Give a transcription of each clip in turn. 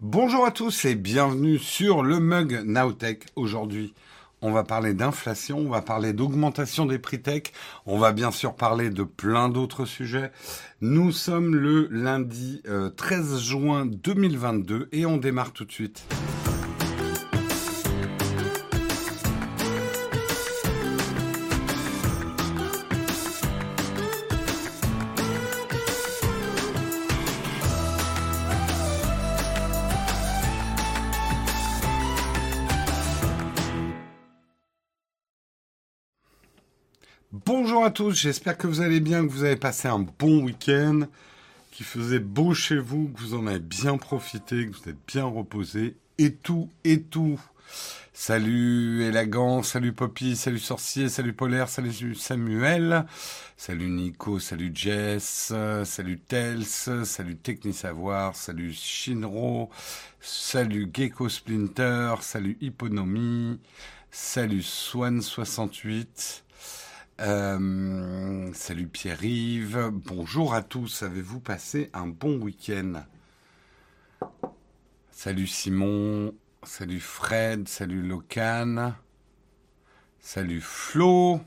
Bonjour à tous et bienvenue sur le mug Nowtech. Aujourd'hui, on va parler d'inflation, on va parler d'augmentation des prix tech, on va bien sûr parler de plein d'autres sujets. Nous sommes le lundi 13 euh, juin 2022 et on démarre tout de suite. À tous, j'espère que vous allez bien, que vous avez passé un bon week-end, qu'il faisait beau chez vous, que vous en avez bien profité, que vous êtes bien reposé, et tout, et tout. Salut Élagant, salut Poppy, salut Sorcier, salut Polaire, salut Samuel, salut Nico, salut Jess, salut Tels, salut Technisavoir, salut Shinro, salut Gecko Splinter, salut Hipponomie, salut Swan68, euh, salut Pierre-Yves. Bonjour à tous. Avez-vous passé un bon week-end? Salut Simon. Salut Fred. Salut Locan. Salut Flo.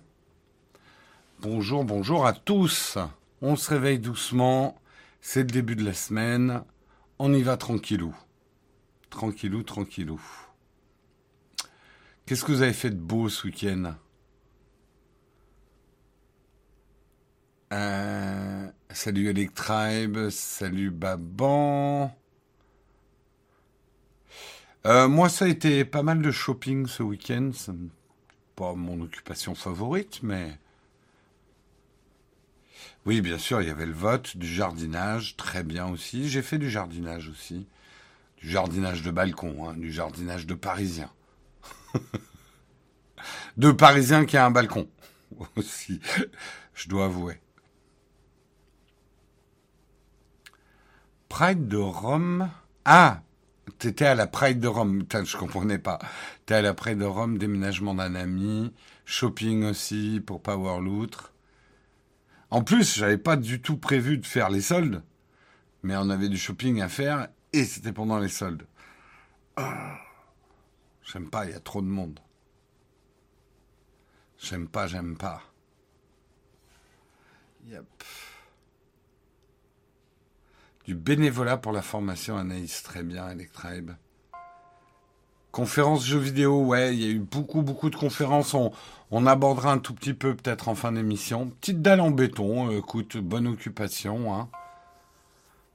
Bonjour, bonjour à tous. On se réveille doucement. C'est le début de la semaine. On y va tranquillou. Tranquillou, tranquillou. Qu'est-ce que vous avez fait de beau ce week-end? Euh, salut Electribe, salut Baban. Euh, moi, ça a été pas mal de shopping ce week-end. Pas mon occupation favorite, mais. Oui, bien sûr, il y avait le vote, du jardinage, très bien aussi. J'ai fait du jardinage aussi. Du jardinage de balcon, hein, du jardinage de parisien. de parisien qui a un balcon aussi, je dois avouer. Pride de Rome. Ah, t'étais à la Pride de Rome. Putain, je comprenais pas. T'es à la Pride de Rome, déménagement d'un ami, shopping aussi pour Power Loutre. En plus, j'avais pas du tout prévu de faire les soldes, mais on avait du shopping à faire et c'était pendant les soldes. Ah, j'aime pas, il y a trop de monde. J'aime pas, j'aime pas. Yep. Du bénévolat pour la formation, Anaïs, très bien, Electribe. Conférence jeux vidéo, ouais, il y a eu beaucoup, beaucoup de conférences. On, abordera un tout petit peu peut-être en fin d'émission. Petite dalle en béton, euh, écoute, bonne occupation. Hein.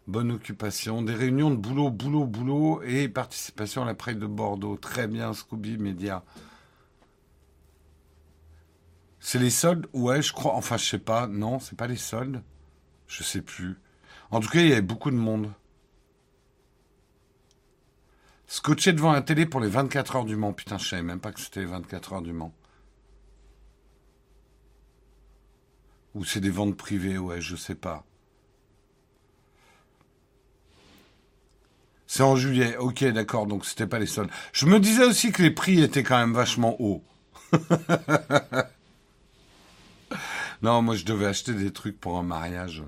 Bonne occupation. Des réunions de boulot, boulot, boulot et participation à la prête de Bordeaux. Très bien, Scooby Media. C'est les soldes? Ouais, je crois. Enfin, je sais pas. Non, c'est pas les soldes. Je sais plus. En tout cas, il y avait beaucoup de monde. Scotché devant la télé pour les 24 heures du Mans. Putain, je savais même pas que c'était les 24 heures du Mans. Ou c'est des ventes privées, ouais, je sais pas. C'est en juillet, ok, d'accord, donc c'était pas les soldes. Je me disais aussi que les prix étaient quand même vachement hauts. non, moi je devais acheter des trucs pour un mariage.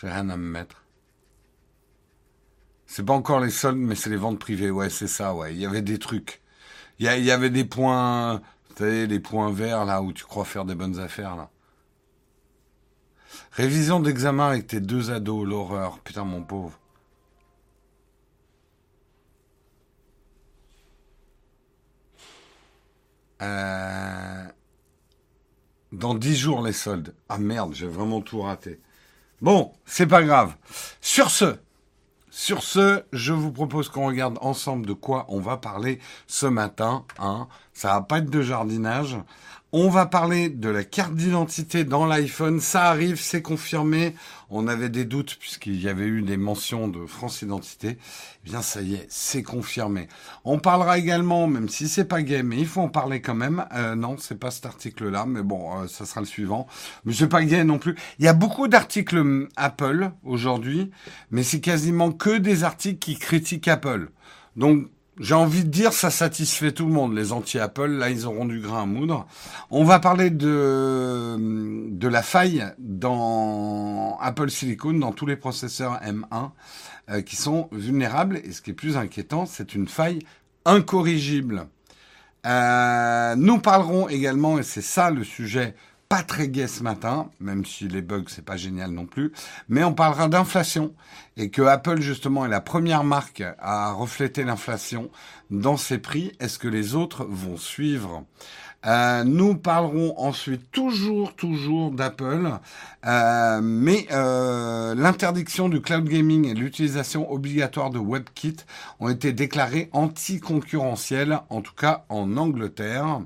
J'ai rien à me mettre. C'est pas encore les soldes, mais c'est les ventes privées. Ouais, c'est ça, ouais. Il y avait des trucs. Il y, avait des points, vous savez, les points verts, là, où tu crois faire des bonnes affaires, là. Révision d'examen avec tes deux ados, l'horreur. Putain, mon pauvre. Euh, dans dix jours, les soldes. Ah merde, j'ai vraiment tout raté. Bon, c'est pas grave. Sur ce, sur ce, je vous propose qu'on regarde ensemble de quoi on va parler ce matin. Hein. Ça va pas être de jardinage. On va parler de la carte d'identité dans l'iPhone. Ça arrive, c'est confirmé. On avait des doutes puisqu'il y avait eu des mentions de France Identité. Eh bien, ça y est, c'est confirmé. On parlera également, même si c'est pas gay, mais il faut en parler quand même. Euh, non, c'est pas cet article-là, mais bon, euh, ça sera le suivant. Mais c'est non plus. Il y a beaucoup d'articles hum, Apple aujourd'hui, mais c'est quasiment que des articles qui critiquent Apple. Donc, j'ai envie de dire, ça satisfait tout le monde. Les anti-Apple, là, ils auront du grain à moudre. On va parler de, de la faille dans Apple Silicon, dans tous les processeurs M1. euh, qui sont vulnérables. Et ce qui est plus inquiétant, c'est une faille incorrigible. Euh, nous parlerons également, et c'est ça le sujet pas très gai ce matin, même si les bugs c'est pas génial non plus, mais on parlera d'inflation et que Apple justement est la première marque à refléter l'inflation dans ses prix. Est-ce que les autres vont suivre? Euh, nous parlerons ensuite toujours, toujours d'Apple, euh, mais euh, l'interdiction du cloud gaming et l'utilisation obligatoire de WebKit ont été déclarés anticoncurrentiels, en tout cas en Angleterre.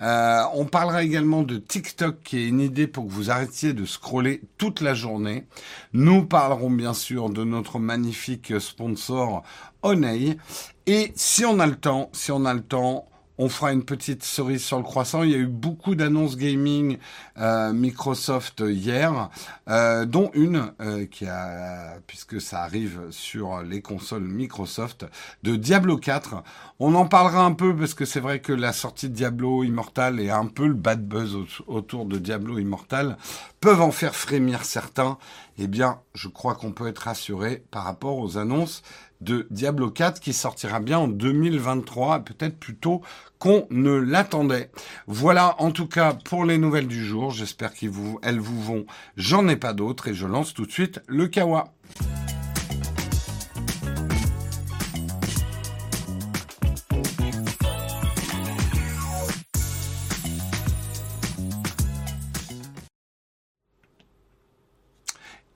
on parlera également de TikTok, qui est une idée pour que vous arrêtiez de scroller toute la journée. Nous parlerons bien sûr de notre magnifique sponsor Oney. Et si on a le temps, si on a le temps, on fera une petite cerise sur le croissant. Il y a eu beaucoup d'annonces gaming euh, Microsoft hier, euh, dont une euh, qui a, puisque ça arrive sur les consoles Microsoft, de Diablo 4. On en parlera un peu parce que c'est vrai que la sortie de Diablo Immortal et un peu le bad buzz autour de Diablo Immortal peuvent en faire frémir certains. Eh bien, je crois qu'on peut être rassuré par rapport aux annonces de Diablo 4 qui sortira bien en 2023, peut-être plus tôt qu'on ne l'attendait. Voilà en tout cas pour les nouvelles du jour. J'espère qu'elles vous, vous vont. J'en ai pas d'autres et je lance tout de suite le Kawa.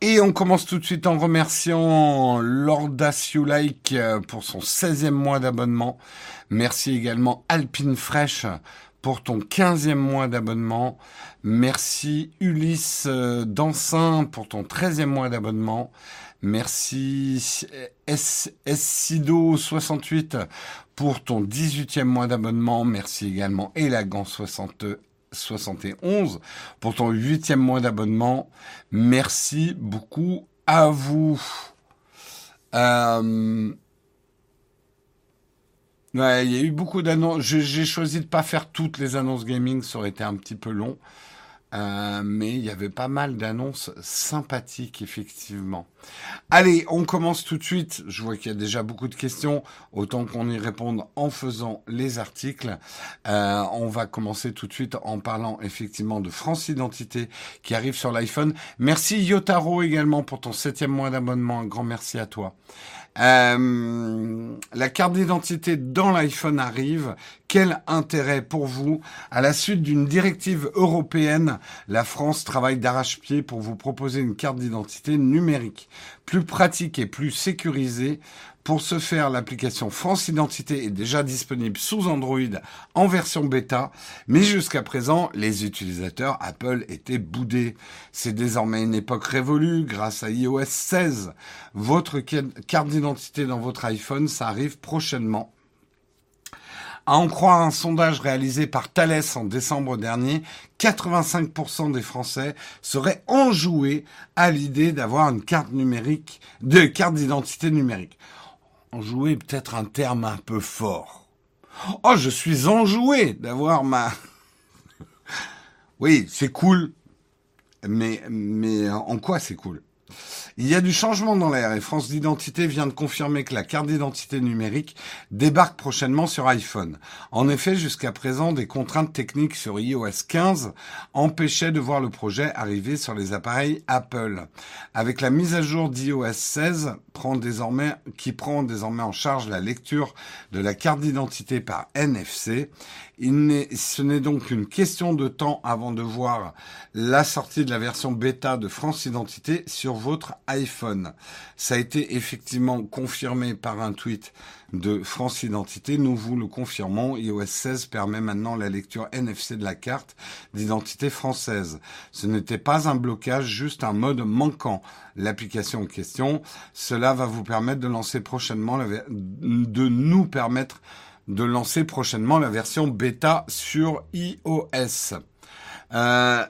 Et on commence tout de suite en remerciant Lordacious-like euh, pour son 16e mois d'abonnement. Merci également Alpine Fresh pour ton 15e mois d'abonnement. Merci Ulysse euh, Dansin pour ton 13e mois d'abonnement. Merci Essido68 pour ton 18e mois d'abonnement. Merci également Elagan60 71 pour ton huitième mois d'abonnement. Merci beaucoup à vous. Euh, il y a eu beaucoup d'annonces. J'ai choisi de pas faire toutes les annonces gaming, ça aurait été un petit peu long. Euh, mais il y avait pas mal d'annonces sympathiques, effectivement. Allez, on commence tout de suite. Je vois qu'il y a déjà beaucoup de questions. Autant qu'on y réponde en faisant les articles. Euh, on va commencer tout de suite en parlant effectivement de France Identité qui arrive sur l'iPhone. Merci Yotaro également pour ton septième mois d'abonnement. Un grand merci à toi. Euh, la carte d'identité dans l'iPhone arrive. Quel intérêt pour vous À la suite d'une directive européenne, la France travaille d'arrache-pied pour vous proposer une carte d'identité numérique, plus pratique et plus sécurisée pour ce faire, l'application France Identité est déjà disponible sous Android en version bêta, mais jusqu'à présent, les utilisateurs Apple étaient boudés. C'est désormais une époque révolue grâce à iOS 16. Votre carte d'identité dans votre iPhone, ça arrive prochainement. À en croire un sondage réalisé par Thales en décembre dernier, 85% des Français seraient enjoués à l'idée d'avoir une carte numérique, de carte d'identité numérique enjoué peut-être un terme un peu fort. Oh, je suis enjoué d'avoir ma... oui, c'est cool. Mais, mais en quoi c'est cool? Il y a du changement dans l'air et France d'identité vient de confirmer que la carte d'identité numérique débarque prochainement sur iPhone. En effet, jusqu'à présent, des contraintes techniques sur iOS 15 empêchaient de voir le projet arriver sur les appareils Apple. Avec la mise à jour d'iOS 16, prend désormais, qui prend désormais en charge la lecture de la carte d'identité par NFC, il ce n'est donc qu'une question de temps avant de voir la sortie de la version bêta de France Identité sur votre iPhone. Ça a été effectivement confirmé par un tweet de France Identité. Nous vous le confirmons. iOS 16 permet maintenant la lecture NFC de la carte d'identité française. Ce n'était pas un blocage, juste un mode manquant. L'application en question, cela va vous permettre de lancer prochainement, de nous permettre de lancer prochainement la version bêta sur iOS. Euh,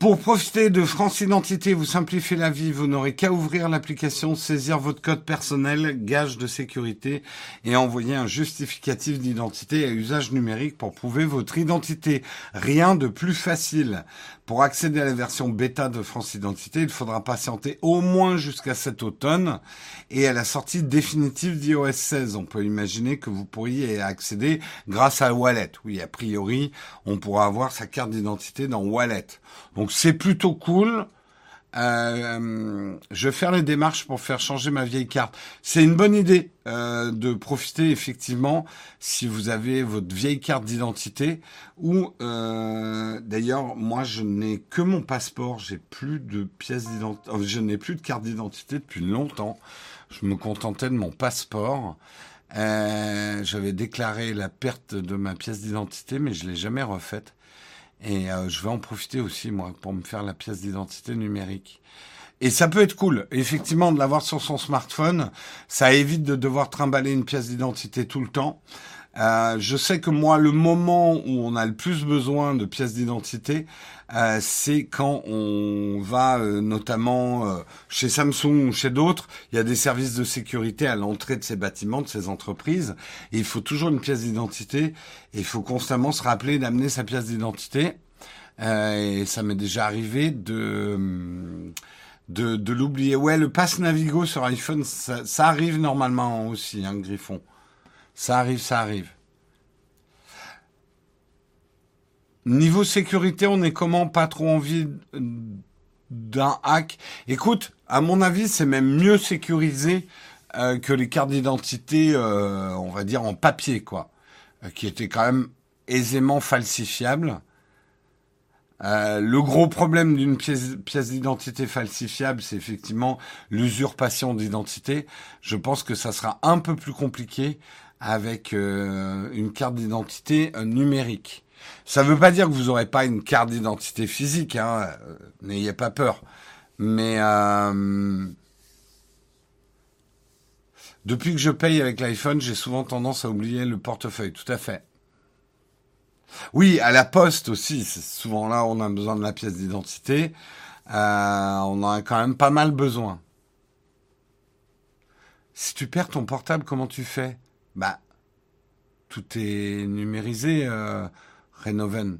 Pour profiter de France Identité, vous simplifiez la vie, vous n'aurez qu'à ouvrir l'application, saisir votre code personnel, gage de sécurité, et envoyer un justificatif d'identité à usage numérique pour prouver votre identité. Rien de plus facile. Pour accéder à la version bêta de France Identité, il faudra patienter au moins jusqu'à cet automne et à la sortie définitive d'iOS 16. On peut imaginer que vous pourriez accéder grâce à Wallet. Oui, a priori, on pourra avoir sa carte d'identité dans Wallet. Donc c'est plutôt cool. Euh, je vais faire les démarches pour faire changer ma vieille carte. C'est une bonne idée euh, de profiter effectivement si vous avez votre vieille carte d'identité ou euh, d'ailleurs moi je n'ai que mon passeport, j'ai plus de pièces d'identité, je n'ai plus de carte d'identité depuis longtemps. Je me contentais de mon passeport. J'avais déclaré la perte de ma pièce d'identité, mais je l'ai jamais refaite. Et euh, je vais en profiter aussi, moi, pour me faire la pièce d'identité numérique. Et ça peut être cool, effectivement, de l'avoir sur son smartphone. Ça évite de devoir trimballer une pièce d'identité tout le temps. Euh, je sais que moi, le moment où on a le plus besoin de pièces d'identité, euh, c'est quand on va euh, notamment euh, chez Samsung ou chez d'autres. Il y a des services de sécurité à l'entrée de ces bâtiments, de ces entreprises. Et il faut toujours une pièce d'identité. Il faut constamment se rappeler d'amener sa pièce d'identité. et ça m'est déjà arrivé de de, de l'oublier. Ouais, le pass Navigo sur iPhone, ça, ça arrive normalement aussi, hein, Griffon. Ça arrive, ça arrive. Niveau sécurité, on est comment Pas trop envie d'un hack? Écoute, à mon avis, c'est même mieux sécurisé euh, que les cartes d'identité, euh, on va dire en papier, quoi, euh, qui étaient quand même aisément falsifiables. le gros problème d'une pièce, pièce d'identité falsifiable, c'est effectivement l'usurpation d'identité. Je pense que ça sera un peu plus compliqué avec une carte d'identité numérique. Ça ne veut pas dire que vous n'aurez pas une carte d'identité physique, hein, euh, n'ayez pas peur. Mais euh, depuis que je paye avec l'iPhone, j'ai souvent tendance à oublier le portefeuille, tout à fait. Oui, à la poste aussi, c'est souvent là où on a besoin de la pièce d'identité. Euh, on en a quand même pas mal besoin. Si tu perds ton portable, comment tu fais? Bah, tout est numérisé. Renoven.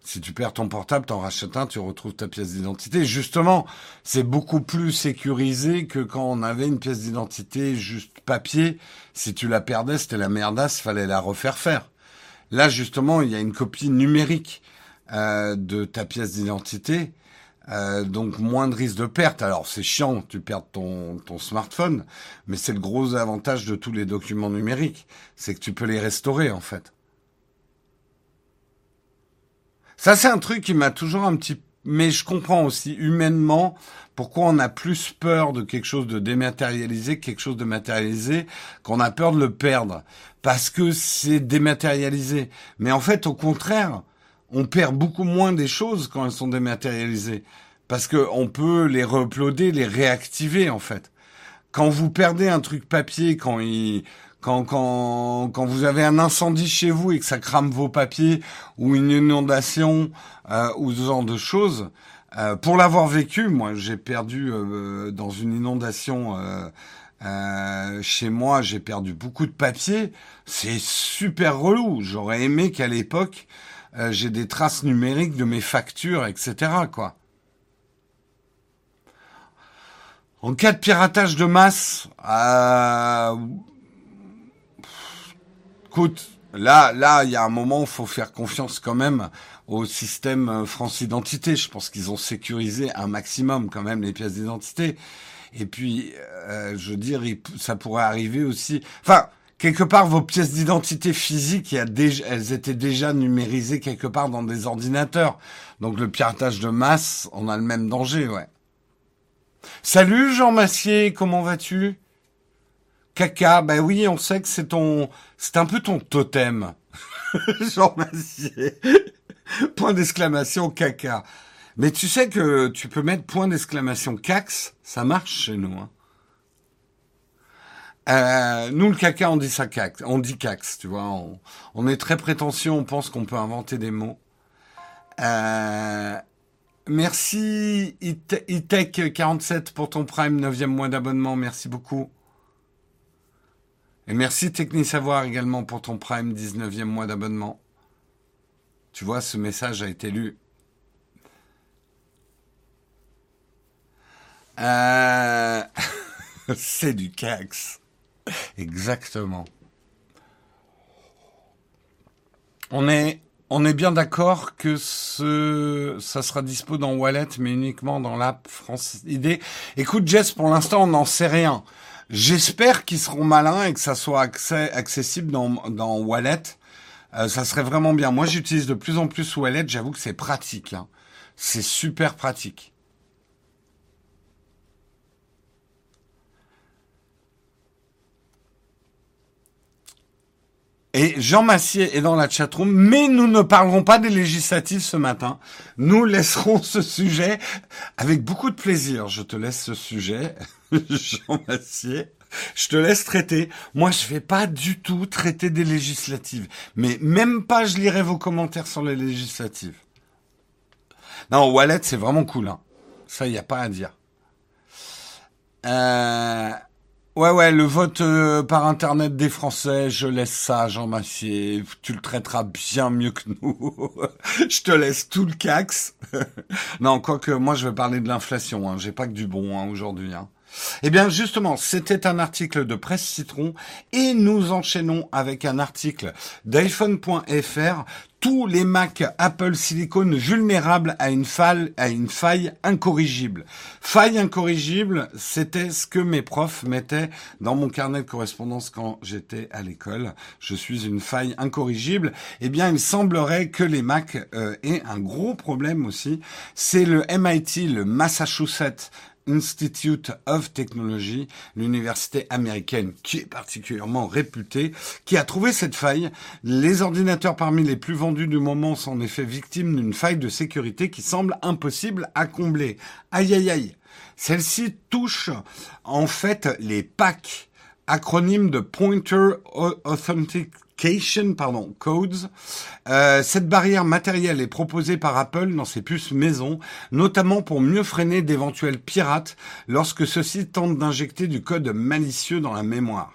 Si tu perds ton portable, t'en rachètes un, tu retrouves ta pièce d'identité. Justement, c'est beaucoup plus sécurisé que quand on avait une pièce d'identité juste papier. Si tu la perdais, c'était la merdasse, fallait la refaire faire. Là, justement, il y a une copie numérique euh, de ta pièce d'identité. Euh, donc moins de risque de perte. Alors c'est chiant, tu perds ton, ton smartphone, mais c'est le gros avantage de tous les documents numériques, c'est que tu peux les restaurer en fait. Ça, c'est un truc qui m'a toujours un petit... Mais je comprends aussi humainement pourquoi on a plus peur de quelque chose de dématérialisé que quelque chose de matérialisé, qu'on a peur de le perdre. Parce que c'est dématérialisé. Mais en fait, au contraire, on perd beaucoup moins des choses quand elles sont dématérialisées. Parce que on peut les re-uploader, les réactiver, en fait. Quand vous perdez un truc papier, quand il, quand, quand, quand vous avez un incendie chez vous et que ça crame vos papiers ou une inondation euh, ou ce genre de choses, euh, pour l'avoir vécu, moi j'ai perdu euh, dans une inondation chez moi, j'ai perdu beaucoup de papiers. C'est super relou. J'aurais aimé qu'à l'époque j'ai des traces numériques de mes factures, etc. Quoi. En cas de piratage de masse, Écoute, là, là, il y a un moment où faut faire confiance quand même au système euh, France Identité. Je pense qu'ils ont sécurisé un maximum quand même les pièces d'identité. Et puis, euh, je veux dire, ça pourrait arriver aussi. Enfin, quelque part, vos pièces d'identité physiques, elles étaient déjà numérisées quelque part dans des ordinateurs. Donc, le piratage de masse, on a le même danger, ouais. Salut Jean Massier, comment vas-tu? Caca, ben oui, on sait que c'est ton, c'est un peu ton totem. Jean Massier. Point d'exclamation caca. Mais tu sais que tu peux mettre point d'exclamation cax, ça marche chez nous. Hein. Euh, nous, le caca, on dit ça cax, on dit cax, tu vois. On, est très prétentieux, on pense qu'on peut inventer des mots. Euh, merci Itech47 pour ton Prime, 9e mois d'abonnement, merci beaucoup. Et merci Technisavoir également pour ton Prime, 19e mois d'abonnement. Tu vois, ce message a été lu. Euh... C'est du cax. Exactement. On est, on est bien d'accord que ce, ça sera dispo dans Wallet, mais uniquement dans l'app France ID. Écoute, Jess, pour l'instant, on n'en sait rien. J'espère qu'ils seront malins et que ça soit accessible dans, dans Wallet. Euh, ça serait vraiment bien. Moi, j'utilise de plus en plus Wallet. J'avoue que c'est pratique. Hein. C'est super pratique. Et Jean Massier est dans la chatroom, mais nous ne parlerons pas des législatives ce matin. Nous laisserons ce sujet avec beaucoup de plaisir. Je te laisse ce sujet, Jean Massier. Je te laisse traiter. Moi, je vais pas du tout traiter des législatives. Mais même pas, je lirai vos commentaires sur les législatives. Non, Wallet, c'est vraiment cool. Hein. Ça, il n'y a pas à dire. Euh... Ouais, ouais, le vote euh, par Internet des Français, je laisse ça, Jean Massier. Tu le traiteras bien mieux que nous. je te laisse tout le cax. non, quoique, moi, je vais parler de l'inflation. Hein. J'ai pas que du bon hein, aujourd'hui. Hein. Eh bien, justement, c'était un article de Presse Citron et nous enchaînons avec un article d'iPhone.fr tous les Mac Apple Silicon vulnérables à une faille, à une faille incorrigible. Faille incorrigible, c'était ce que mes profs mettaient dans mon carnet de correspondance quand j'étais à l'école. Je suis une faille incorrigible. Eh bien, il semblerait que les Mac euh, aient un gros problème aussi. C'est le MIT, le Massachusetts Institute of Technology, l'université américaine qui est particulièrement réputée, qui a trouvé cette faille. Les ordinateurs parmi les plus vendus du moment sont en effet victimes d'une faille de sécurité qui semble impossible à combler. Aïe aïe aïe. Celle-ci touche en fait les PAC, acronyme de Pointer Authentic pardon, Codes. Euh, cette barrière matérielle est proposée par Apple dans ses puces maison, notamment pour mieux freiner d'éventuels pirates lorsque ceux-ci tentent d'injecter du code malicieux dans la mémoire.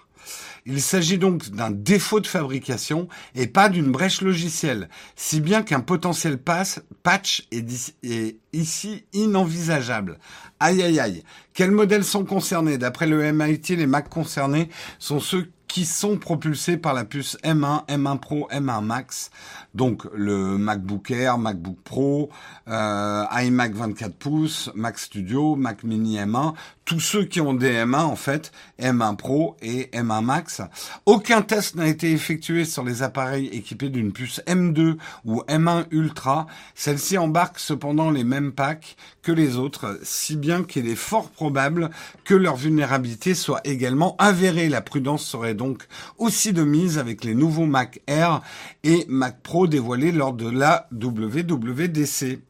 Il s'agit donc d'un défaut de fabrication et pas d'une brèche logicielle, si bien qu'un potentiel patch est, est, ici inenvisageable. Aïe aïe aïe. Quels modèles sont concernés? D'après le MIT, les Mac concernés sont ceux qui sont propulsés par la puce M1, M1 Pro, M1 Max. Donc le MacBook Air, MacBook Pro, euh, iMac 24 pouces, Mac Studio, Mac Mini M1, tous ceux qui ont des M1 en fait, M1 Pro et M1 Max. Aucun test n'a été effectué sur les appareils équipés d'une puce M2 ou M1 Ultra. Celle-ci embarque cependant les mêmes packs que les autres, si bien qu'il est fort probable que leur vulnérabilité soit également avérée. La prudence serait donc aussi de mise avec les nouveaux Mac Air et Mac Pro dévoilés lors de la WWDC.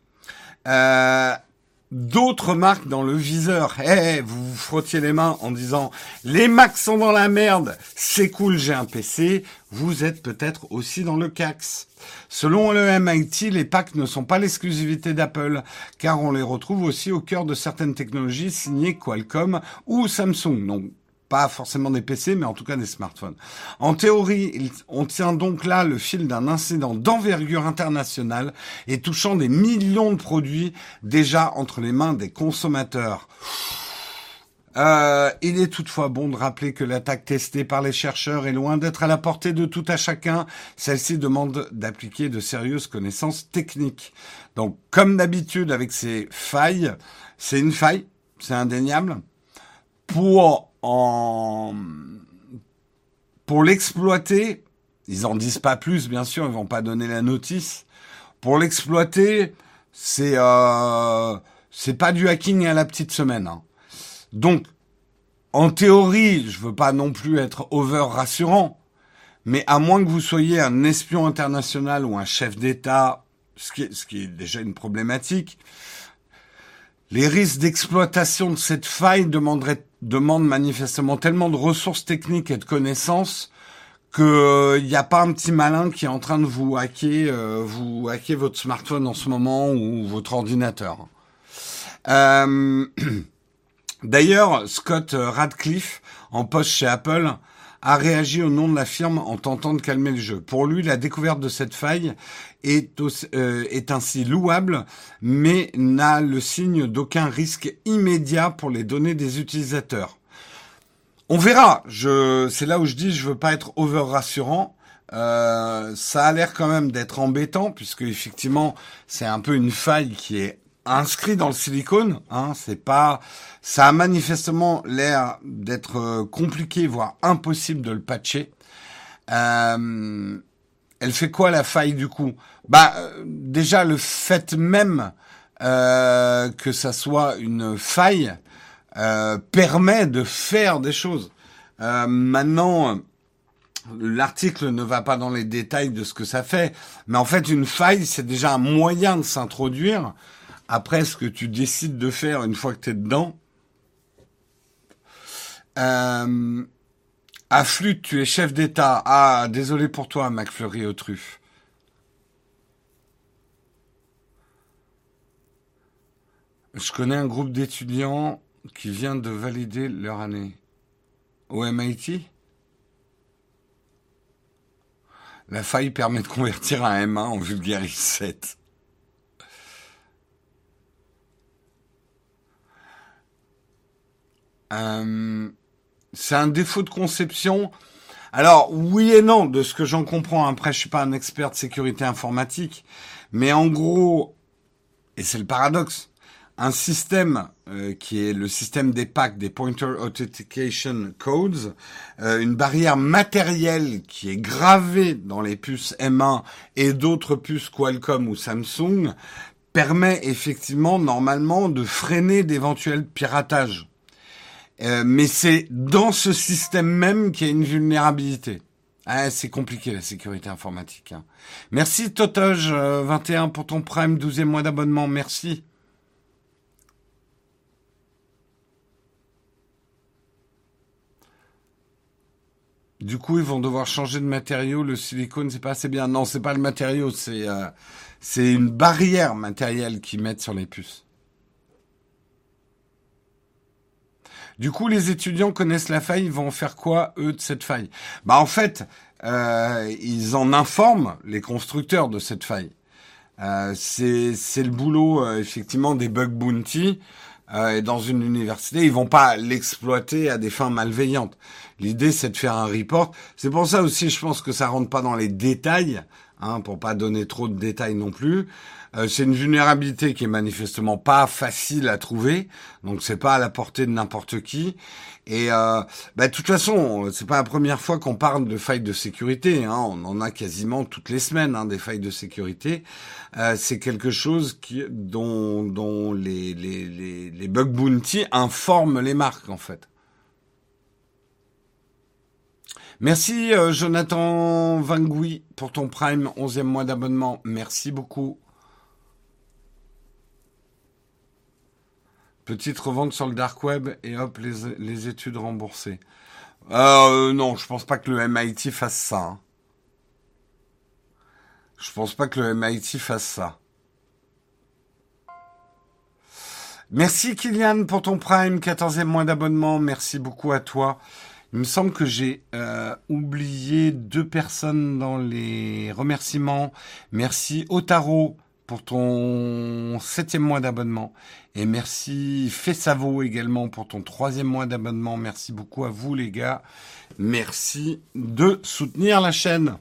Euh, d'autres marques dans le viseur. Eh, vous vous frottiez les mains en disant les Macs sont dans la merde, c'est cool, j'ai un PC. Vous êtes peut-être aussi dans le CAX. Selon le MIT, les packs ne sont pas l'exclusivité d'Apple, car on les retrouve aussi au cœur de certaines technologies signées Qualcomm ou Samsung. Pas forcément des PC, mais en tout cas des smartphones. En théorie, on tient donc là le fil d'un incident d'envergure internationale et touchant des millions de produits déjà entre les mains des consommateurs. Euh, il est toutefois bon de rappeler que l'attaque testée par les chercheurs est loin d'être à la portée de tout à chacun. Celle-ci demande d'appliquer de sérieuses connaissances techniques. Donc, comme d'habitude avec ces failles, c'est une faille, c'est indéniable. Pour pour l'exploiter, ils en disent pas plus, bien sûr, ils vont pas donner la notice. Pour l'exploiter, c'est euh, c'est pas du hacking à la petite semaine. Hein. Donc, en théorie, je veux pas non plus être over rassurant, mais à moins que vous soyez un espion international ou un chef d'État, ce ce qui est déjà une problématique, les risques d'exploitation de cette faille demanderaient demande manifestement tellement de ressources techniques et de connaissances qu'il n'y euh, a pas un petit malin qui est en train de vous hacker, euh, vous hacker votre smartphone en ce moment ou votre ordinateur. Euh, D'ailleurs, Scott Radcliffe, en poste chez Apple, a réagi au nom de la firme en tentant de calmer le jeu. Pour lui, la découverte de cette faille est, euh, est ainsi louable, mais n'a le signe d'aucun risque immédiat pour les données des utilisateurs. On verra. Je, c'est là où je dis, je veux pas être over rassurant. Euh, ça a l'air quand même d'être embêtant puisque effectivement c'est un peu une faille qui est inscrite dans le silicone. Hein, c'est pas, ça a manifestement l'air d'être euh, compliqué voire impossible de le patcher. Euh, elle fait quoi la faille du coup? Bah déjà le fait même euh, que ça soit une faille euh, permet de faire des choses. Euh, maintenant, l'article ne va pas dans les détails de ce que ça fait, mais en fait, une faille, c'est déjà un moyen de s'introduire. Après, ce que tu décides de faire une fois que tu es dedans. Euh, tu es chef d'État. Ah, désolé pour toi, McFlurry aux truffes. Je connais un groupe d'étudiants qui vient de valider leur année. Au MIT La faille permet de convertir un M1 en Vulgaris 7. Euh, c'est un défaut de conception. Alors oui et non, de ce que j'en comprends. Après, je suis pas un expert de sécurité informatique, mais en gros, et c'est le paradoxe, un système euh, qui est le système des PAC, des Pointer Authentication Codes, euh, une barrière matérielle qui est gravée dans les puces M1 et d'autres puces Qualcomm ou Samsung, permet effectivement normalement de freiner d'éventuels piratages. Euh, mais c'est dans ce système même qu'il y a une vulnérabilité. Ah, c'est compliqué la sécurité informatique. Hein. Merci Totoge21 pour ton prime, 12e mois d'abonnement, merci. Du coup, ils vont devoir changer de matériau. Le silicone, c'est pas assez bien. Non, c'est pas le matériau, c'est euh, c'est une barrière matérielle qu'ils mettent sur les puces. Du coup, les étudiants connaissent la faille. Ils vont faire quoi eux de cette faille? Bah, en fait, euh, ils en informent les constructeurs de cette faille. Euh, c'est le boulot euh, effectivement des bug bounty. Euh, dans une université, ils vont pas l'exploiter à des fins malveillantes. L'idée, c'est de faire un report. C'est pour ça aussi, je pense que ça rentre pas dans les détails, hein, pour pas donner trop de détails non plus. Euh, c'est une vulnérabilité qui est manifestement pas facile à trouver, donc c'est pas à la portée de n'importe qui. Et euh, bah, de toute façon, c'est pas la première fois qu'on parle de failles de sécurité. Hein. On en a quasiment toutes les semaines hein, des failles de sécurité. Euh, c'est quelque chose qui, dont, dont les, les, les, les bug bounty informent les marques en fait. Merci euh, Jonathan Vangui pour ton prime, 11e mois d'abonnement. Merci beaucoup. Petite revente sur le dark web et hop, les, études remboursées. Euh, non, je pense pas que le MIT fasse ça. Hein. Je pense pas que le MIT fasse ça. Merci Kylian pour ton prime, 14e mois d'abonnement. Merci beaucoup à toi. Il me semble que j'ai euh, oublié deux personnes dans les remerciements. Merci Otaro pour ton septième mois d'abonnement. Et merci Fessavo également pour ton troisième mois d'abonnement. Merci beaucoup à vous les gars. Merci de soutenir la chaîne.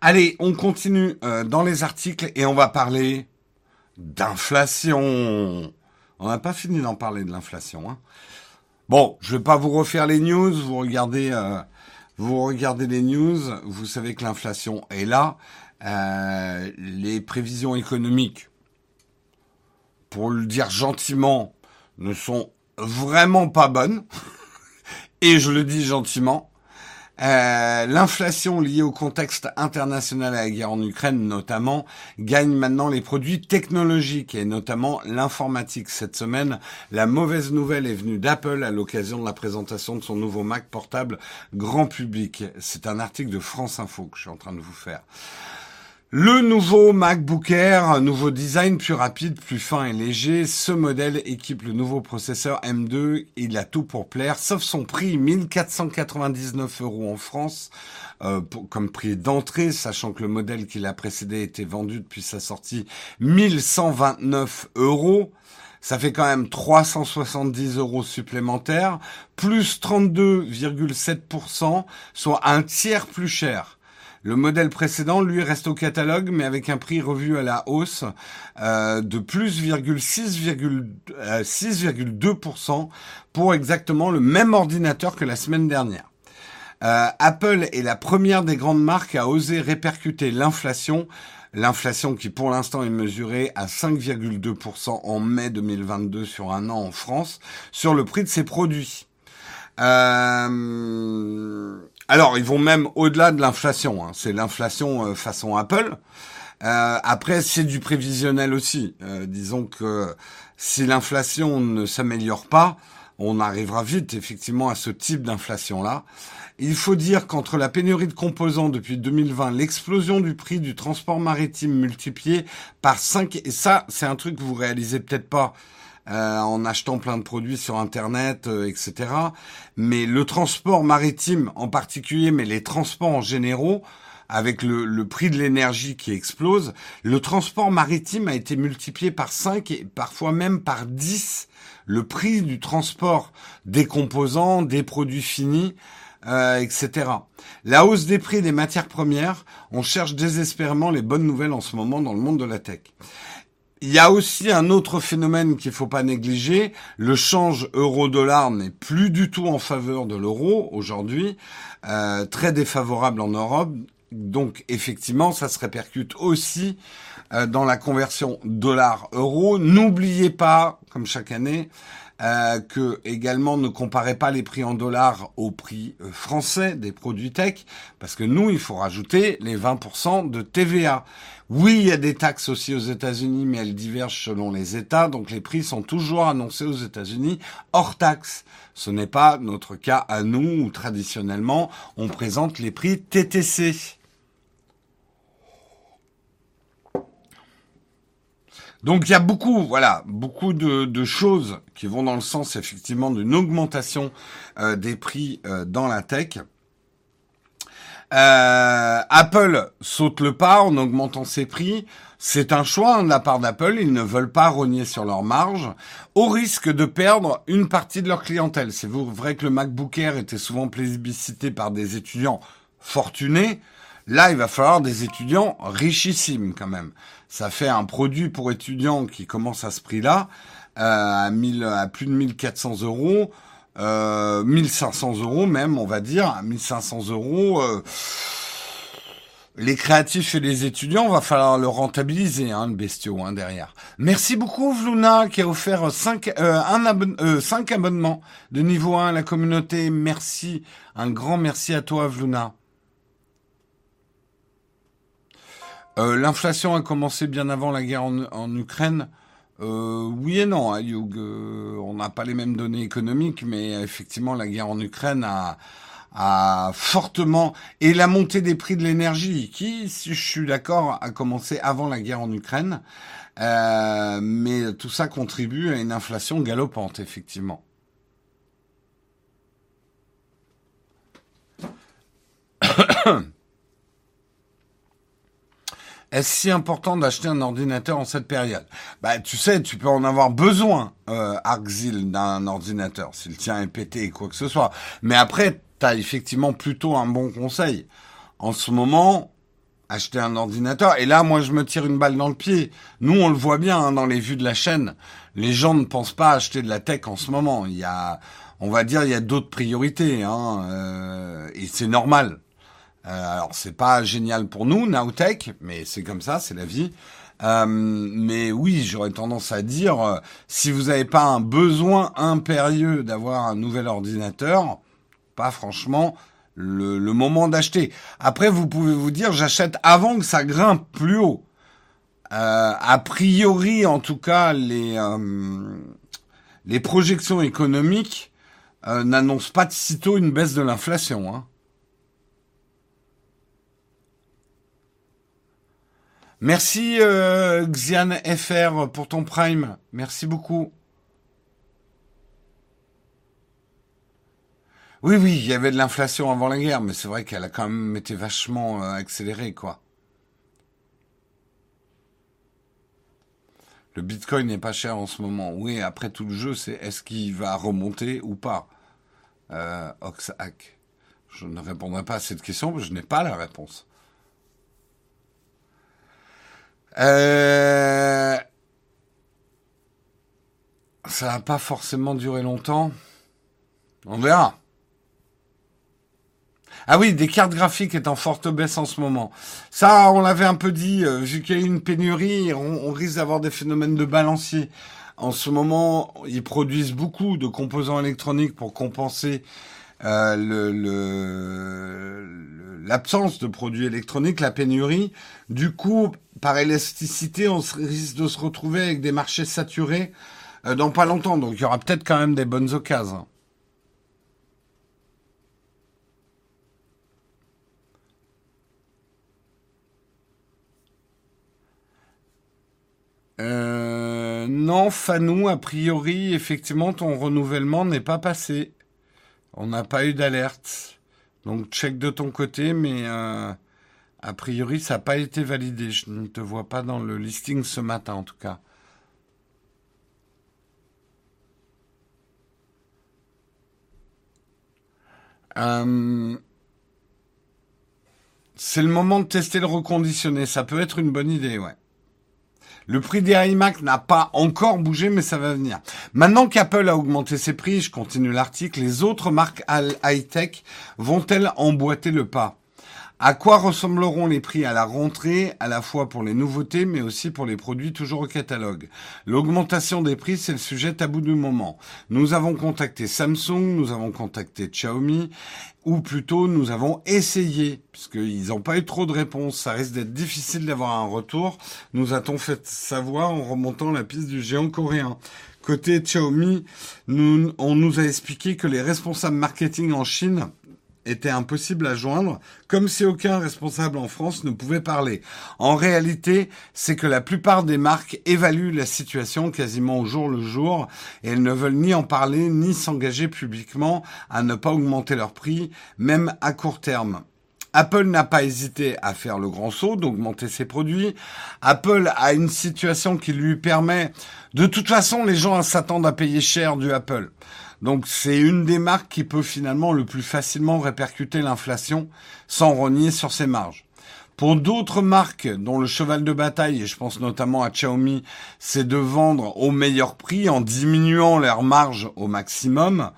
Allez, on continue euh, dans les articles et on va parler d'inflation. On n'a pas fini d'en parler de l'inflation. Hein. Bon, je vais pas vous refaire les news. Euh, vous regardez les news. Vous savez que l'inflation est là. Euh, les prévisions économiques, pour le dire gentiment, ne sont vraiment pas bonnes. Et je le dis gentiment. Euh, l'inflation liée au contexte international à la guerre en Ukraine notamment gagne maintenant les produits technologiques et notamment l'informatique. Cette semaine, la mauvaise nouvelle est venue d'Apple à l'occasion de la présentation de son nouveau Mac portable grand public. C'est un article de France Info que je suis en train de vous faire. Le nouveau MacBook Air, nouveau design plus rapide, plus fin et léger. Ce modèle équipe le nouveau processeur M2. Il a tout pour plaire, sauf son prix, 1499 euros en France, euh, comme prix d'entrée, sachant que le modèle qui l'a précédé était vendu depuis sa sortie 1129 euros. Ça fait quand même 370 euros supplémentaires, plus 32,7%, soit un tiers plus cher. Le modèle précédent, lui, reste au catalogue, mais avec un prix revu à la hausse euh, de plus 6,2% pour exactement le même ordinateur que la semaine dernière. Euh, Apple est la première des grandes marques à oser répercuter l'inflation L'inflation qui pour l'instant est mesurée à 5,2% en mai 2022 sur un an en France sur le prix de ses produits. Euh, alors, ils vont même au-delà de l'inflation. Hein. C'est l'inflation euh, façon Apple. Euh, après, c'est du prévisionnel aussi. Euh, disons que si l'inflation ne s'améliore pas, on arrivera vite effectivement à ce type d'inflation-là. Il faut dire qu'entre la pénurie de composants depuis 2020, l'explosion du prix du transport maritime multiplié par 5, et ça, c'est un truc que vous réalisez peut-être pas, euh, en achetant plein de produits sur Internet, euh, etc. Mais le transport maritime en particulier, mais les transports en généraux, avec le, le prix de l'énergie qui explose, le transport maritime a été multiplié par 5 et parfois même par 10 le prix du transport des composants, des produits finis, euh, etc. La hausse des prix des matières premières, on cherche désespérément les bonnes nouvelles en ce moment dans le monde de la tech. Il y a aussi un autre phénomène qu'il faut pas négliger. Le change euro-dollar n'est plus du tout en faveur de l'euro aujourd'hui, euh, très défavorable en Europe. Donc effectivement, ça se répercute aussi euh, dans la conversion dollar-euro. N'oubliez pas, comme chaque année, euh, que également ne comparez pas les prix en dollars aux prix euh, français des produits tech, parce que nous, il faut rajouter les 20% de TVA. Oui, il y a des taxes aussi aux États-Unis, mais elles divergent selon les États, donc les prix sont toujours annoncés aux États-Unis hors taxe. Ce n'est pas notre cas à nous, où traditionnellement, on présente les prix TTC. Donc il y a beaucoup, voilà, beaucoup de, choses qui vont dans le sens effectivement d'une augmentation euh, des prix euh, dans la tech. Euh, Apple saute le pas en augmentant ses prix. C'est un choix hein, de la part d'Apple. Ils ne veulent pas rogner sur leur marge, au risque de perdre une partie de leur clientèle. C'est vrai que le MacBook Air était souvent plébiscité par des étudiants fortunés. Là, il va falloir des étudiants richissimes quand même. Ça fait un produit pour étudiants qui commence à ce prix-là, euh, à, 1000, à plus de 1400 euros, euh, 1500 euros même, on va dire, à 1500 euros. Euh, les créatifs et les étudiants, va falloir le rentabiliser, hein, le bestiau, hein, derrière. Merci beaucoup, Vluna, qui a offert 5, euh, un 5 abonnements de niveau 1 à la communauté. Merci, un grand merci à toi, Vluna. Euh, l'inflation a commencé bien avant la guerre en, Ukraine. Euh, oui et non, hein, euh, on n'a pas les mêmes données économiques, mais effectivement, la guerre en Ukraine a, a fortement et la montée des prix de l'énergie, qui, si je suis d'accord, a commencé avant la guerre en Ukraine, mais tout ça contribue à une inflation galopante, effectivement. Est-ce si important d'acheter un ordinateur en cette période? Bah, tu sais, tu peux en avoir besoin, euh, Arxil, d'un ordinateur, si le tien est pété et quoi que ce soit. Mais après, tu as effectivement plutôt un bon conseil. En ce moment, acheter un ordinateur. Et là, moi, je me tire une balle dans le pied. Nous, on le voit bien hein, dans les vues de la chaîne. Les gens ne pensent pas acheter de la tech en ce moment. Il y a, on va dire, il y a d'autres priorités, hein, euh, et c'est normal. Euh, alors c'est pas génial pour nous, Nowtech, mais c'est comme ça, c'est la vie. Euh, mais oui, j'aurais tendance à dire, euh, si vous n'avez pas un besoin impérieux d'avoir un nouvel ordinateur, pas franchement le, le moment d'acheter. Après, vous pouvez vous dire, j'achète avant que ça grimpe plus haut. Euh, a priori, en tout cas, les, les projections économiques n'annoncent pas de sitôt une baisse de l'inflation. Hein. Merci euh, Xian FR pour ton prime. Merci beaucoup. Oui, oui, il y avait de l'inflation avant la guerre, mais c'est vrai qu'elle a quand même été vachement euh, accélérée, quoi. Le Bitcoin n'est pas cher en ce moment. Oui, après tout le jeu, c'est est-ce qu'il va remonter ou pas? Euh. Je ne répondrai pas à cette question, que je n'ai pas la réponse. Euh... Ça va pas forcément durer longtemps. On verra. Ah oui, des cartes graphiques est en forte baisse en ce moment. Ça, on l'avait un peu dit, euh, vu qu'il y a une pénurie, on, risque d'avoir des phénomènes de balancier. En ce moment, ils produisent beaucoup de composants électroniques pour compenser euh, l'absence de produits électroniques, la pénurie. Du coup, par élasticité, on risque de se retrouver avec des marchés saturés euh, dans pas longtemps. Donc il y aura peut-être quand même des bonnes occasions. Euh, non, Fanou, a priori, effectivement, ton renouvellement n'est pas passé. On n'a pas eu d'alerte. Donc, check de ton côté, mais euh, a priori, ça n'a pas été validé. Je ne te vois pas dans le listing ce matin, en tout cas. Euh, c'est le moment de tester le reconditionné. Ça peut être une bonne idée, ouais. Le prix des iMac n'a pas encore bougé, mais ça va venir. Maintenant qu'Apple a augmenté ses prix, je continue l'article, les autres marques high-tech vont-elles emboîter le pas? À quoi ressembleront les prix à la rentrée, à la fois pour les nouveautés, mais aussi pour les produits toujours au catalogue? L'augmentation des prix, c'est le sujet tabou du moment. Nous avons contacté Samsung, nous avons contacté Xiaomi, ou plutôt nous avons essayé, puisqu'ils n'ont pas eu trop de réponses. Ça risque d'être difficile d'avoir un retour. Nous a-t-on fait savoir en remontant la piste du géant coréen? Côté Xiaomi, on nous a expliqué que les responsables marketing en Chine était impossible à joindre, comme si aucun responsable en France ne pouvait parler. En réalité, c'est que la plupart des marques évaluent la situation quasiment au jour le jour et elles ne veulent ni en parler ni s'engager publiquement à ne pas augmenter leur prix, même à court terme. Apple n'a pas hésité à faire le grand saut, d'augmenter ses produits. Apple a une situation qui lui permet, de toute façon, les gens s'attendent à payer cher du Apple. Donc c'est une des marques qui peut finalement le plus facilement répercuter l'inflation sans renier sur ses marges. Pour d'autres marques dont le cheval de bataille, et je pense notamment à Xiaomi, c'est de vendre au meilleur prix en diminuant leurs marges au maximum,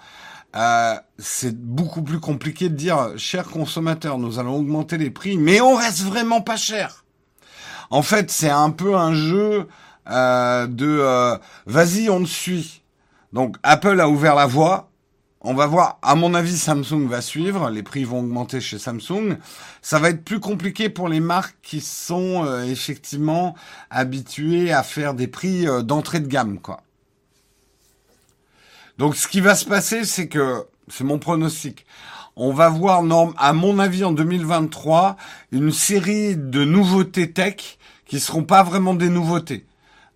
euh, c'est beaucoup plus compliqué de dire, chers consommateurs, nous allons augmenter les prix, mais on reste vraiment pas cher. En fait, c'est un peu un jeu euh, de euh, vas-y, on te suit. Donc Apple a ouvert la voie. On va voir, à mon avis, Samsung va suivre, les prix vont augmenter chez Samsung. Ça va être plus compliqué pour les marques qui sont euh, effectivement habituées à faire des prix euh, d'entrée de gamme, quoi. Donc ce qui va se passer, c'est que, c'est mon pronostic, on va voir, à mon avis, en 2023, une série de nouveautés tech qui seront pas vraiment des nouveautés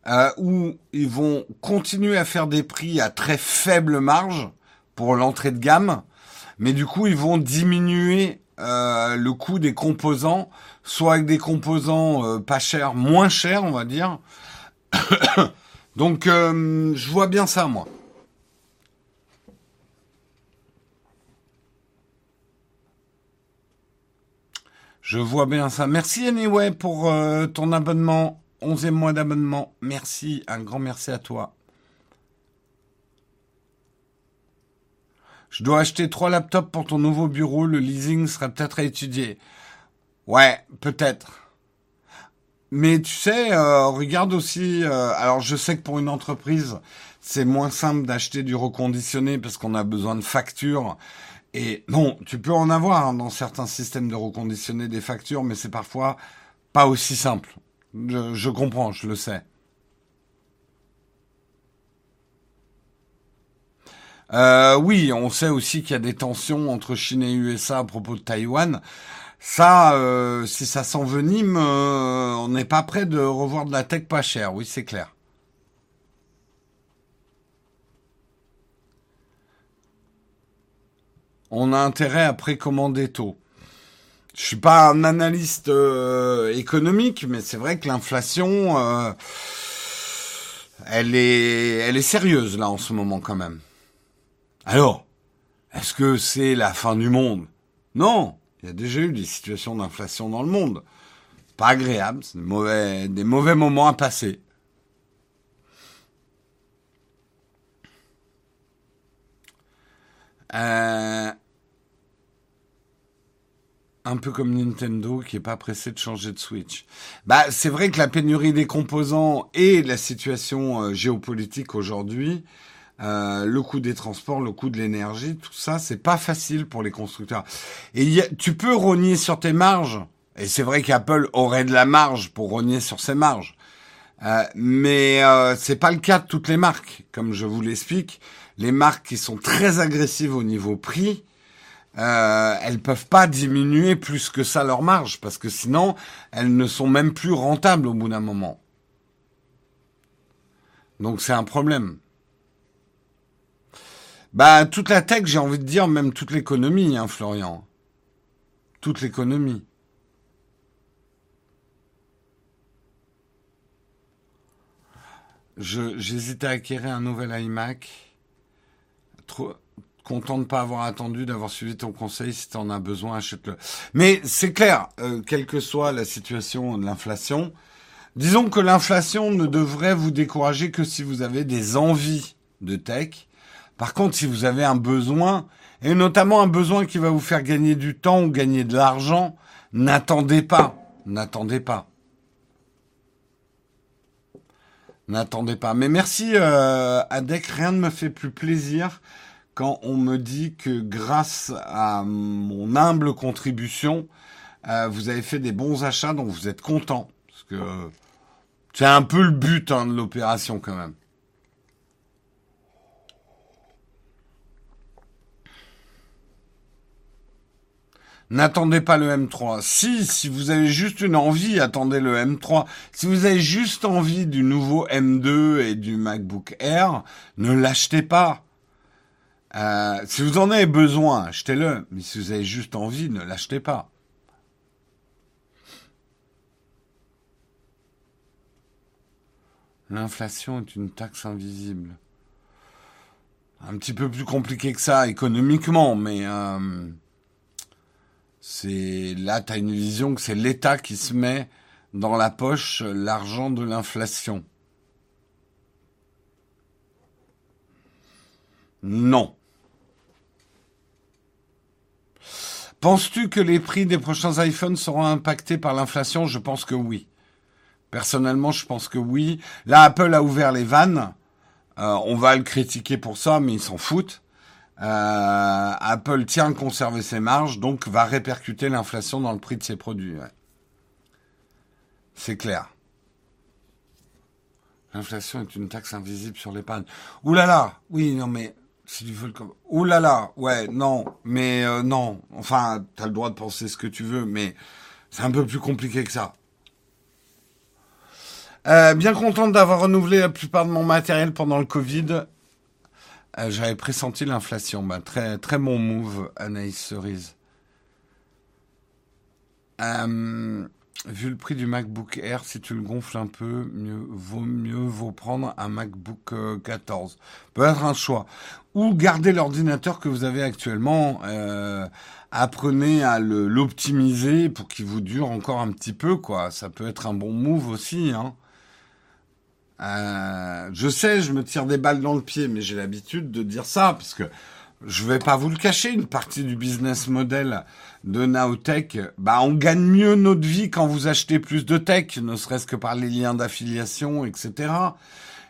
euh, où ils vont continuer à faire des prix à très faible marge pour l'entrée de gamme, mais du coup ils vont diminuer euh, le coût des composants, soit avec des composants euh, pas chers, moins chers on va dire. Donc euh, je vois bien ça moi. Je vois bien ça. Merci Anyway pour ton abonnement. Onzième mois d'abonnement. Merci, un grand merci à toi. Je dois acheter trois laptops pour ton nouveau bureau. Le leasing serait peut-être à étudier. Ouais, peut-être. Mais tu sais, euh, regarde aussi. Euh, alors, je sais que pour une entreprise, c'est moins simple d'acheter du reconditionné parce qu'on a besoin de factures. Et non, tu peux en avoir hein, dans certains systèmes de reconditionné des factures, mais c'est parfois pas aussi simple. Je, comprends, je le sais. Euh, oui, on sait aussi qu'il y a des tensions entre Chine et USA à propos de Taïwan. Ça, euh, si ça s'envenime, euh, on n'est pas prêt de revoir de la tech pas chère, oui, c'est clair. On a intérêt à précommander tôt. Je suis pas un analyste euh, économique, mais c'est vrai que l'inflation, elle est, elle est sérieuse là en ce moment quand même. Alors, est-ce que c'est la fin du monde? Non. Il y a déjà eu des situations d'inflation dans le monde. Pas agréable, c'est des mauvais, des mauvais moments à passer. Euh, un peu comme Nintendo qui est pas pressé de changer de Switch. Bah, c'est vrai que la pénurie des composants et la situation euh, géopolitique aujourd'hui euh, le coût des transports, le coût de l'énergie, tout ça, c'est pas facile pour les constructeurs. Et tu peux rogner sur tes marges, et c'est vrai qu'Apple aurait de la marge pour rogner sur ses marges, euh, mais euh, c'est pas le cas de toutes les marques, comme je vous l'explique. Les marques qui sont très agressives au niveau prix, euh, elles peuvent pas diminuer plus que ça leur marge, parce que sinon, elles ne sont même plus rentables au bout d'un moment. Donc c'est un problème. Bah, toute la tech, j'ai envie de dire, même toute l'économie, hein, Florian. Toute l'économie. J'hésite à acquérir un nouvel iMac. Content de ne pas avoir attendu, d'avoir suivi ton conseil. Si tu en as besoin, achète-le. Mais c'est clair, euh, quelle que soit la situation de l'inflation, disons que l'inflation ne devrait vous décourager que si vous avez des envies de tech par contre, si vous avez un besoin, et notamment un besoin qui va vous faire gagner du temps ou gagner de l'argent, n'attendez pas. N'attendez pas. N'attendez pas. Mais merci euh, Adek, rien ne me fait plus plaisir quand on me dit que grâce à mon humble contribution, euh, vous avez fait des bons achats, donc vous êtes content. Parce que c'est un peu le but hein, de l'opération quand même. N'attendez pas le M3. Si, si vous avez juste une envie, attendez le M3. Si vous avez juste envie du nouveau M2 et du MacBook Air, ne l'achetez pas. Euh, si vous en avez besoin, achetez-le. Mais si vous avez juste envie, ne l'achetez pas. L'inflation est une taxe invisible. Un petit peu plus compliqué que ça économiquement, mais... Euh, c'est là, tu as une vision que c'est l'État qui se met dans la poche l'argent de l'inflation. Non. Penses-tu que les prix des prochains iPhones seront impactés par l'inflation? Je pense que oui. Personnellement, je pense que oui. Là, Apple a ouvert les vannes. Euh, on va le critiquer pour ça, mais ils s'en foutent. Euh, Apple tient à conserver ses marges, donc va répercuter l'inflation dans le prix de ses produits. C'est clair. L'inflation est une taxe invisible sur l'épargne. Ouh là oui, non mais si. Ouh là là, ouais, non, mais euh, non. Enfin, t'as le droit de penser ce que tu veux, mais c'est un peu plus compliqué que ça. Euh, bien content d'avoir renouvelé la plupart de mon matériel pendant le Covid. Euh, j'avais pressenti l'inflation. Bah, très, très bon move, Anaïs Cerise. Vu le prix du MacBook Air, si tu le gonfles un peu, mieux vaut mieux vaut prendre un MacBook 14. Euh, Peut être un choix. Ou garder l'ordinateur que vous avez actuellement. apprenez à l'optimiser pour qu'il vous dure encore un petit peu, quoi. Ça peut être un bon move aussi, hein. Euh, je sais, je me tire des balles dans le pied, mais j'ai l'habitude de dire ça parce que je vais pas vous le cacher, une partie du business model de Naotech, bah on gagne mieux notre vie quand vous achetez plus de tech, ne serait-ce que par les liens d'affiliation, etc.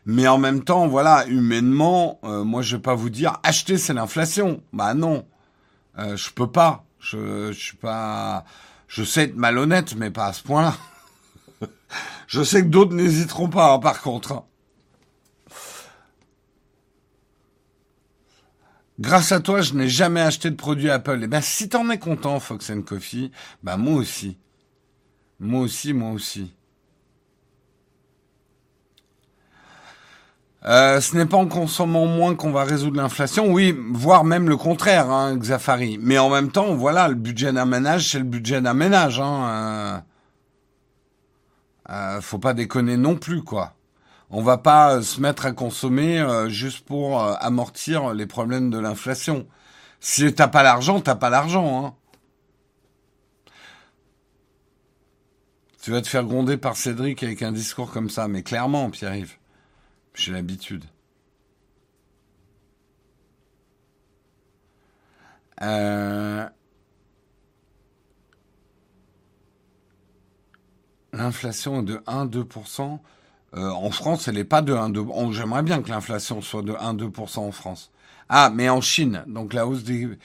Mais en même temps, voilà, humainement, euh, moi je vais pas vous dire acheter c'est l'inflation. Bah non, euh, je peux pas. Je, suis pas. Je sais être malhonnête, mais pas à ce point-là. Je sais que d'autres n'hésiteront pas, hein, par contre. Hein. Grâce à toi, je n'ai jamais acheté de produit Apple. Eh ben, si t'en es content, Fox Coffee, bah moi aussi. Moi aussi, moi aussi. Euh, ce n'est pas en consommant moins qu'on va résoudre l'inflation, oui, voire même le contraire, hein, Xafari. Mais en même temps, voilà, le budget d'un ménage, c'est le budget d'un ménage. Hein, euh, euh, faut pas déconner non plus, quoi. On va pas se mettre à consommer juste pour amortir les problèmes de l'inflation. Si t'as pas l'argent, t'as pas l'argent. Hein. Tu vas te faire gronder par Cédric avec un discours comme ça, mais clairement, Pierre-Yves. J'ai l'habitude. Euh, l'inflation est de 1-2%. Euh, en France, elle n'est pas de 1-2%. J'aimerais bien que l'inflation soit de 1-2% en France. Ah, mais en Chine, donc la hausse des,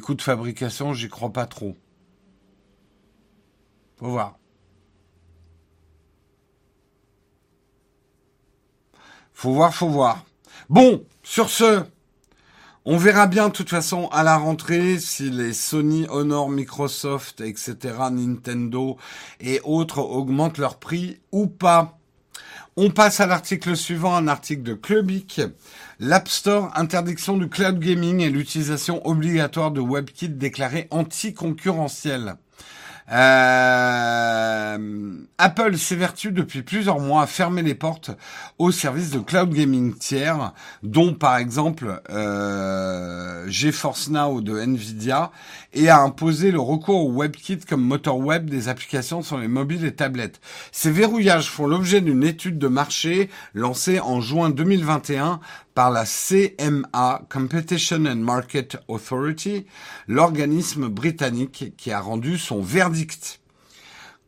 coûts de fabrication, j'y crois pas trop. Faut voir. Faut voir, faut voir. Bon, sur ce, on verra bien de toute façon à la rentrée si les Sony, Honor, Microsoft, etc., Nintendo et autres augmentent leur prix ou pas. On passe à l'article suivant, un article de Clubic. L'App Store, interdiction du cloud gaming et l'utilisation obligatoire de WebKit déclarée anticoncurrentielle. Euh, Apple s'évertue depuis plusieurs mois à fermer les portes aux services de cloud gaming tiers, dont par exemple euh, GeForce Now de Nvidia, et a imposé le recours au WebKit comme moteur web des applications sur les mobiles et tablettes. Ces verrouillages font l'objet d'une étude de marché lancée en juin 2021 par la CMA, Competition and Market Authority, l'organisme britannique qui a rendu son verdict.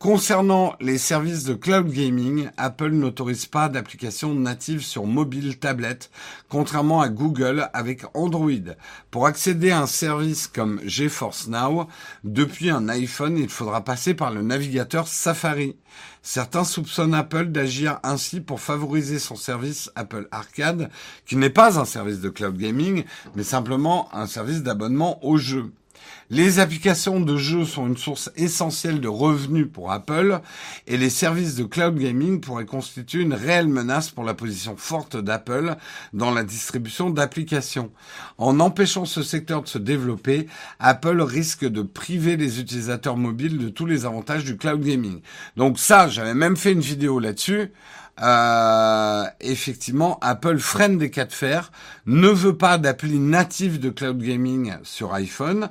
Concernant les services de cloud gaming, Apple n'autorise pas d'application native sur mobile tablette, contrairement à Google avec Android. Pour accéder à un service comme GeForce Now, depuis un iPhone, il faudra passer par le navigateur Safari. Certains soupçonnent Apple d'agir ainsi pour favoriser son service Apple Arcade, qui n'est pas un service de cloud gaming, mais simplement un service d'abonnement aux jeux. Les applications de jeux sont une source essentielle de revenus pour Apple et les services de cloud gaming pourraient constituer une réelle menace pour la position forte d'Apple dans la distribution d'applications. En empêchant ce secteur de se développer, Apple risque de priver les utilisateurs mobiles de tous les avantages du cloud gaming. Donc ça, j'avais même fait une vidéo là-dessus. Euh, effectivement, Apple freine des cas de fer, ne veut pas d'appli native de cloud gaming sur iPhone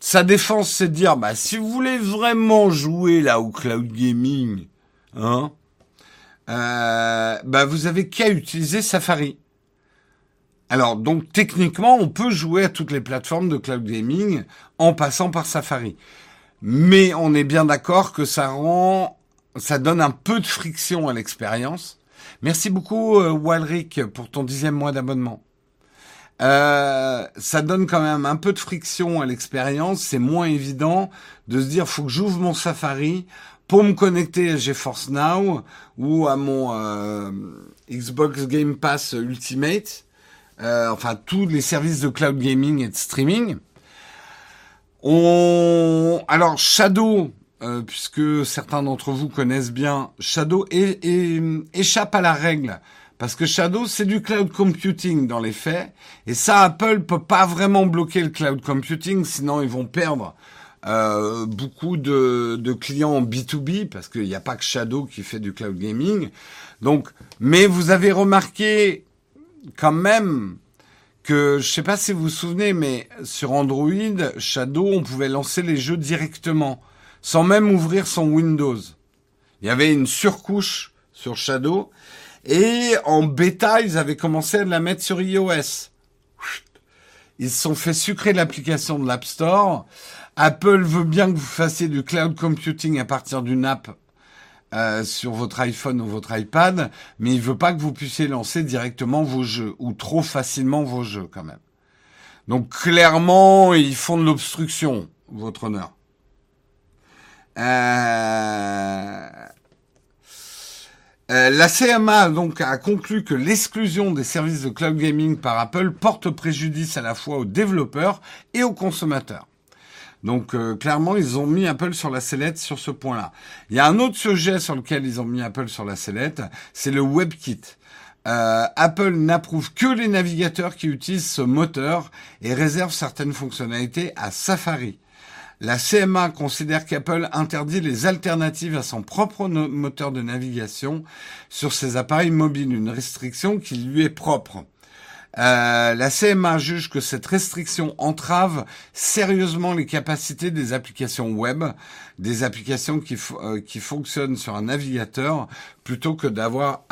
sa défense, c'est de dire, bah, si vous voulez vraiment jouer là au cloud gaming, hein, euh, bah, vous avez qu'à utiliser Safari. Alors, donc, techniquement, on peut jouer à toutes les plateformes de cloud gaming en passant par Safari. Mais on est bien d'accord que ça rend, ça donne un peu de friction à l'expérience. Merci beaucoup, euh, Walric, pour ton dixième mois d'abonnement. Euh, ça donne quand même un peu de friction à l'expérience. C'est moins évident de se dire faut que j'ouvre mon Safari pour me connecter à GeForce Now ou à mon euh, Xbox Game Pass Ultimate. Euh, enfin tous les services de cloud gaming et de streaming. On alors Shadow, puisque certains d'entre vous connaissent bien Shadow, échappe à la règle parce que Shadow, c'est du cloud computing dans les faits. Et ça, Apple peut pas vraiment bloquer le cloud computing, sinon ils vont perdre euh, beaucoup de, de, clients en B2B, parce qu'il n'y a pas que Shadow qui fait du cloud gaming. Donc, mais vous avez remarqué quand même que, je sais pas si vous vous souvenez, mais sur Android, Shadow, on pouvait lancer les jeux directement, sans même ouvrir son Windows. Il y avait une surcouche sur Shadow et en bêta, ils avaient commencé à la mettre sur iOS. Ils se sont fait sucrer l'application de l'App Store. Apple veut bien que vous fassiez du cloud computing à partir d'une app euh, sur votre iPhone ou votre iPad, mais il veut pas que vous puissiez lancer directement vos jeux ou trop facilement vos jeux quand même. Donc clairement, ils font de l'obstruction, votre honneur. Euh... Euh, la CMA donc a conclu que l'exclusion des services de cloud gaming par Apple porte préjudice à la fois aux développeurs et aux consommateurs. Donc euh, clairement, ils ont mis Apple sur la sellette sur ce point-là. Il y a un autre sujet sur lequel ils ont mis Apple sur la sellette, c'est le WebKit. Euh, Apple n'approuve que les navigateurs qui utilisent ce moteur et réserve certaines fonctionnalités à Safari. La CMA considère qu'Apple interdit les alternatives à son propre moteur de navigation sur ses appareils mobiles, une restriction qui lui est propre. Euh, la CMA juge que cette restriction entrave sérieusement les capacités des applications web, des applications qui, euh, qui fonctionnent sur un navigateur, plutôt que d'avoir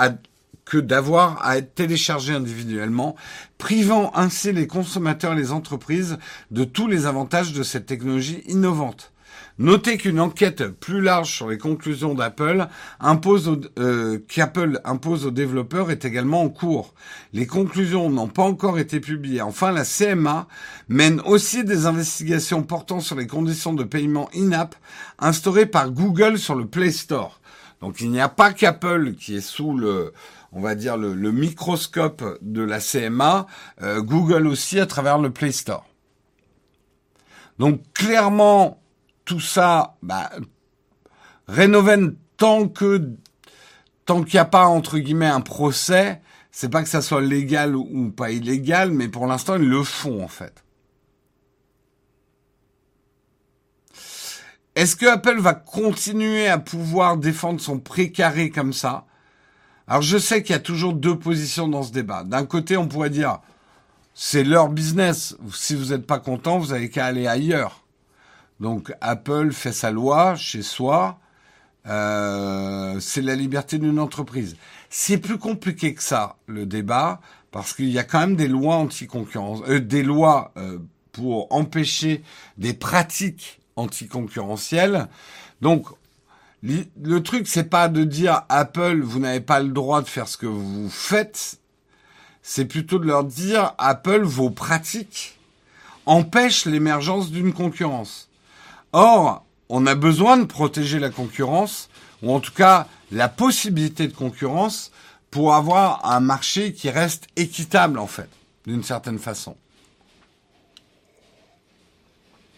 que d'avoir à être téléchargé individuellement, privant ainsi les consommateurs et les entreprises de tous les avantages de cette technologie innovante. Notez qu'une enquête plus large sur les conclusions d'Apple impose euh, qu'Apple impose aux développeurs est également en cours. Les conclusions n'ont pas encore été publiées. Enfin, la CMA mène aussi des investigations portant sur les conditions de paiement in-app instaurées par Google sur le Play Store. Donc il n'y a pas qu'Apple qui est sous le, on va dire, le, microscope de la CMA, euh, Google aussi à travers le Play Store. Donc clairement, tout ça, bah, tant que tant qu'il n'y a pas entre guillemets un procès, c'est pas que ça soit légal ou pas illégal, mais pour l'instant ils le font en fait. Est-ce que Apple va continuer à pouvoir défendre son précaré comme ça? Alors je sais qu'il y a toujours deux positions dans ce débat. D'un côté, on pourrait dire, c'est leur business. Si vous n'êtes pas content, vous avez qu'à aller ailleurs. Donc Apple fait sa loi chez soi. Euh, c'est la liberté d'une entreprise. C'est plus compliqué que ça, le débat, parce qu'il y a quand même des lois anti-concurrence, euh, des lois euh, pour empêcher des pratiques anticoncurrentielles. Donc, le truc, c'est pas de dire Apple, vous n'avez pas le droit de faire ce que vous faites. C'est plutôt de leur dire Apple, vos pratiques empêchent l'émergence d'une concurrence. Or, on a besoin de protéger la concurrence, ou en tout cas la possibilité de concurrence, pour avoir un marché qui reste équitable, en fait, d'une certaine façon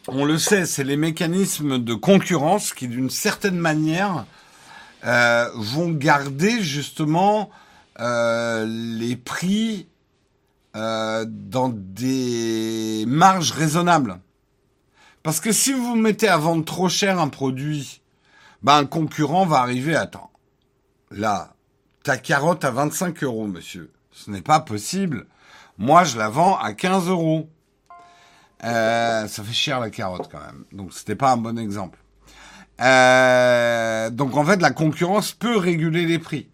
on le sait, c'est les mécanismes de concurrence qui, d'une certaine manière, euh, vont garder justement euh, les prix euh, dans des marges raisonnables. Parce que si vous mettez à vendre trop cher un produit, ben un concurrent va arriver, attends, là, ta carotte à 25 euros, monsieur. Ce n'est pas possible. Moi, je la vends à 15 euros. Euh, ça fait cher la carotte quand même. Donc c'était pas un bon exemple. Euh, donc en fait, la concurrence peut réguler les prix,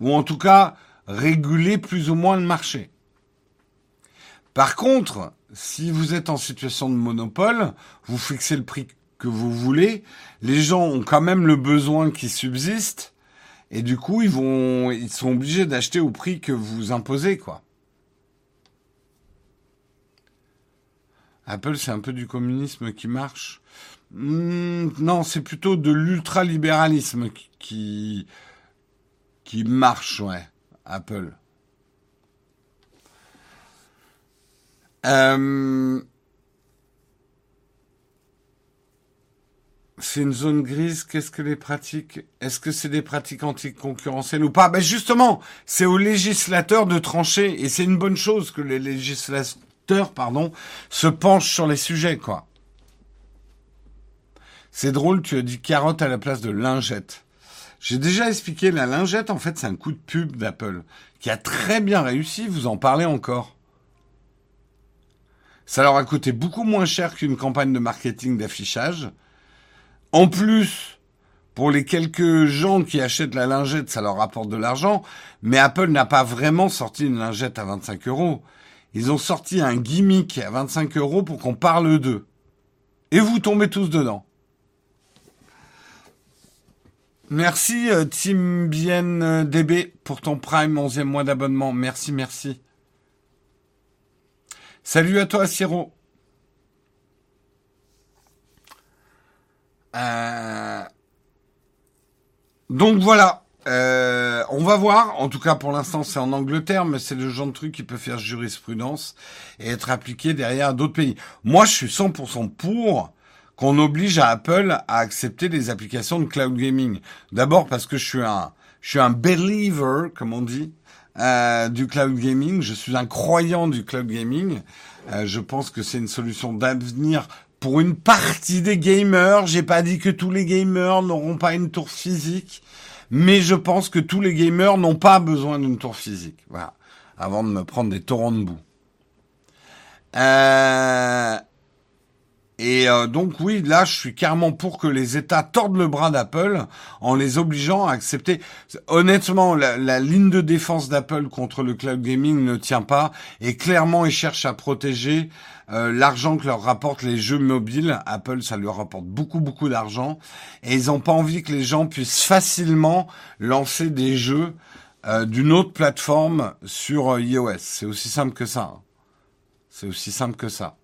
ou en tout cas réguler plus ou moins le marché. Par contre, si vous êtes en situation de monopole, vous fixez le prix que vous voulez, les gens ont quand même le besoin qui subsiste, et du coup ils vont, ils sont obligés d'acheter au prix que vous imposez, quoi. Apple, c'est un peu du communisme qui marche. Hmm, non, c'est plutôt de l'ultralibéralisme qui, qui marche, ouais, Apple. Euh, c'est une zone grise. Qu'est-ce que les pratiques? Est-ce que c'est des pratiques anticoncurrentielles ou pas? Ben justement, c'est aux législateurs de trancher, et c'est une bonne chose que les législateurs pardon, se penche sur les sujets, quoi. C'est drôle, tu as dit carotte à la place de lingette. J'ai déjà expliqué, la lingette, en fait, c'est un coup de pub d'Apple, qui a très bien réussi, vous en parlez encore. Ça leur a coûté beaucoup moins cher qu'une campagne de marketing d'affichage. En plus, pour les quelques gens qui achètent la lingette, ça leur rapporte de l'argent, mais Apple n'a pas vraiment sorti une lingette à 25 euros. Ils ont sorti un gimmick à 25 euros pour qu'on parle d'eux. Et vous tombez tous dedans. Merci euh, Tim Bien euh, DB pour ton Prime 11e mois d'abonnement. Merci, merci. Salut à toi Siro. Euh, donc voilà. Euh, on va voir. En tout cas, pour l'instant, c'est en Angleterre, mais c'est le genre de truc qui peut faire jurisprudence et être appliqué derrière d'autres pays. Moi, je suis 100% pour qu'on oblige à Apple à accepter des applications de cloud gaming. D'abord parce que je suis un, je suis un believer, comme on dit, euh, du cloud gaming. Je suis un croyant du cloud gaming. Euh, je pense que c'est une solution d'avenir pour une partie des gamers. J'ai pas dit que tous les gamers n'auront pas une tour physique, mais je pense que tous les gamers n'ont pas besoin d'une tour physique. Voilà. Avant de me prendre des torrents de boue. Euh, et euh, donc oui, là, je suis carrément pour que les États tordent le bras d'Apple en les obligeant à accepter. Honnêtement, la, ligne de défense d'Apple contre le cloud gaming ne tient pas et clairement, ils cherchent à protéger euh, l'argent que leur rapportent les jeux mobiles. Apple, ça leur rapporte beaucoup, beaucoup d'argent et ils n'ont pas envie que les gens puissent facilement lancer des jeux euh, d'une autre plateforme sur iOS. C'est aussi simple que ça. Hein. C'est aussi simple que ça.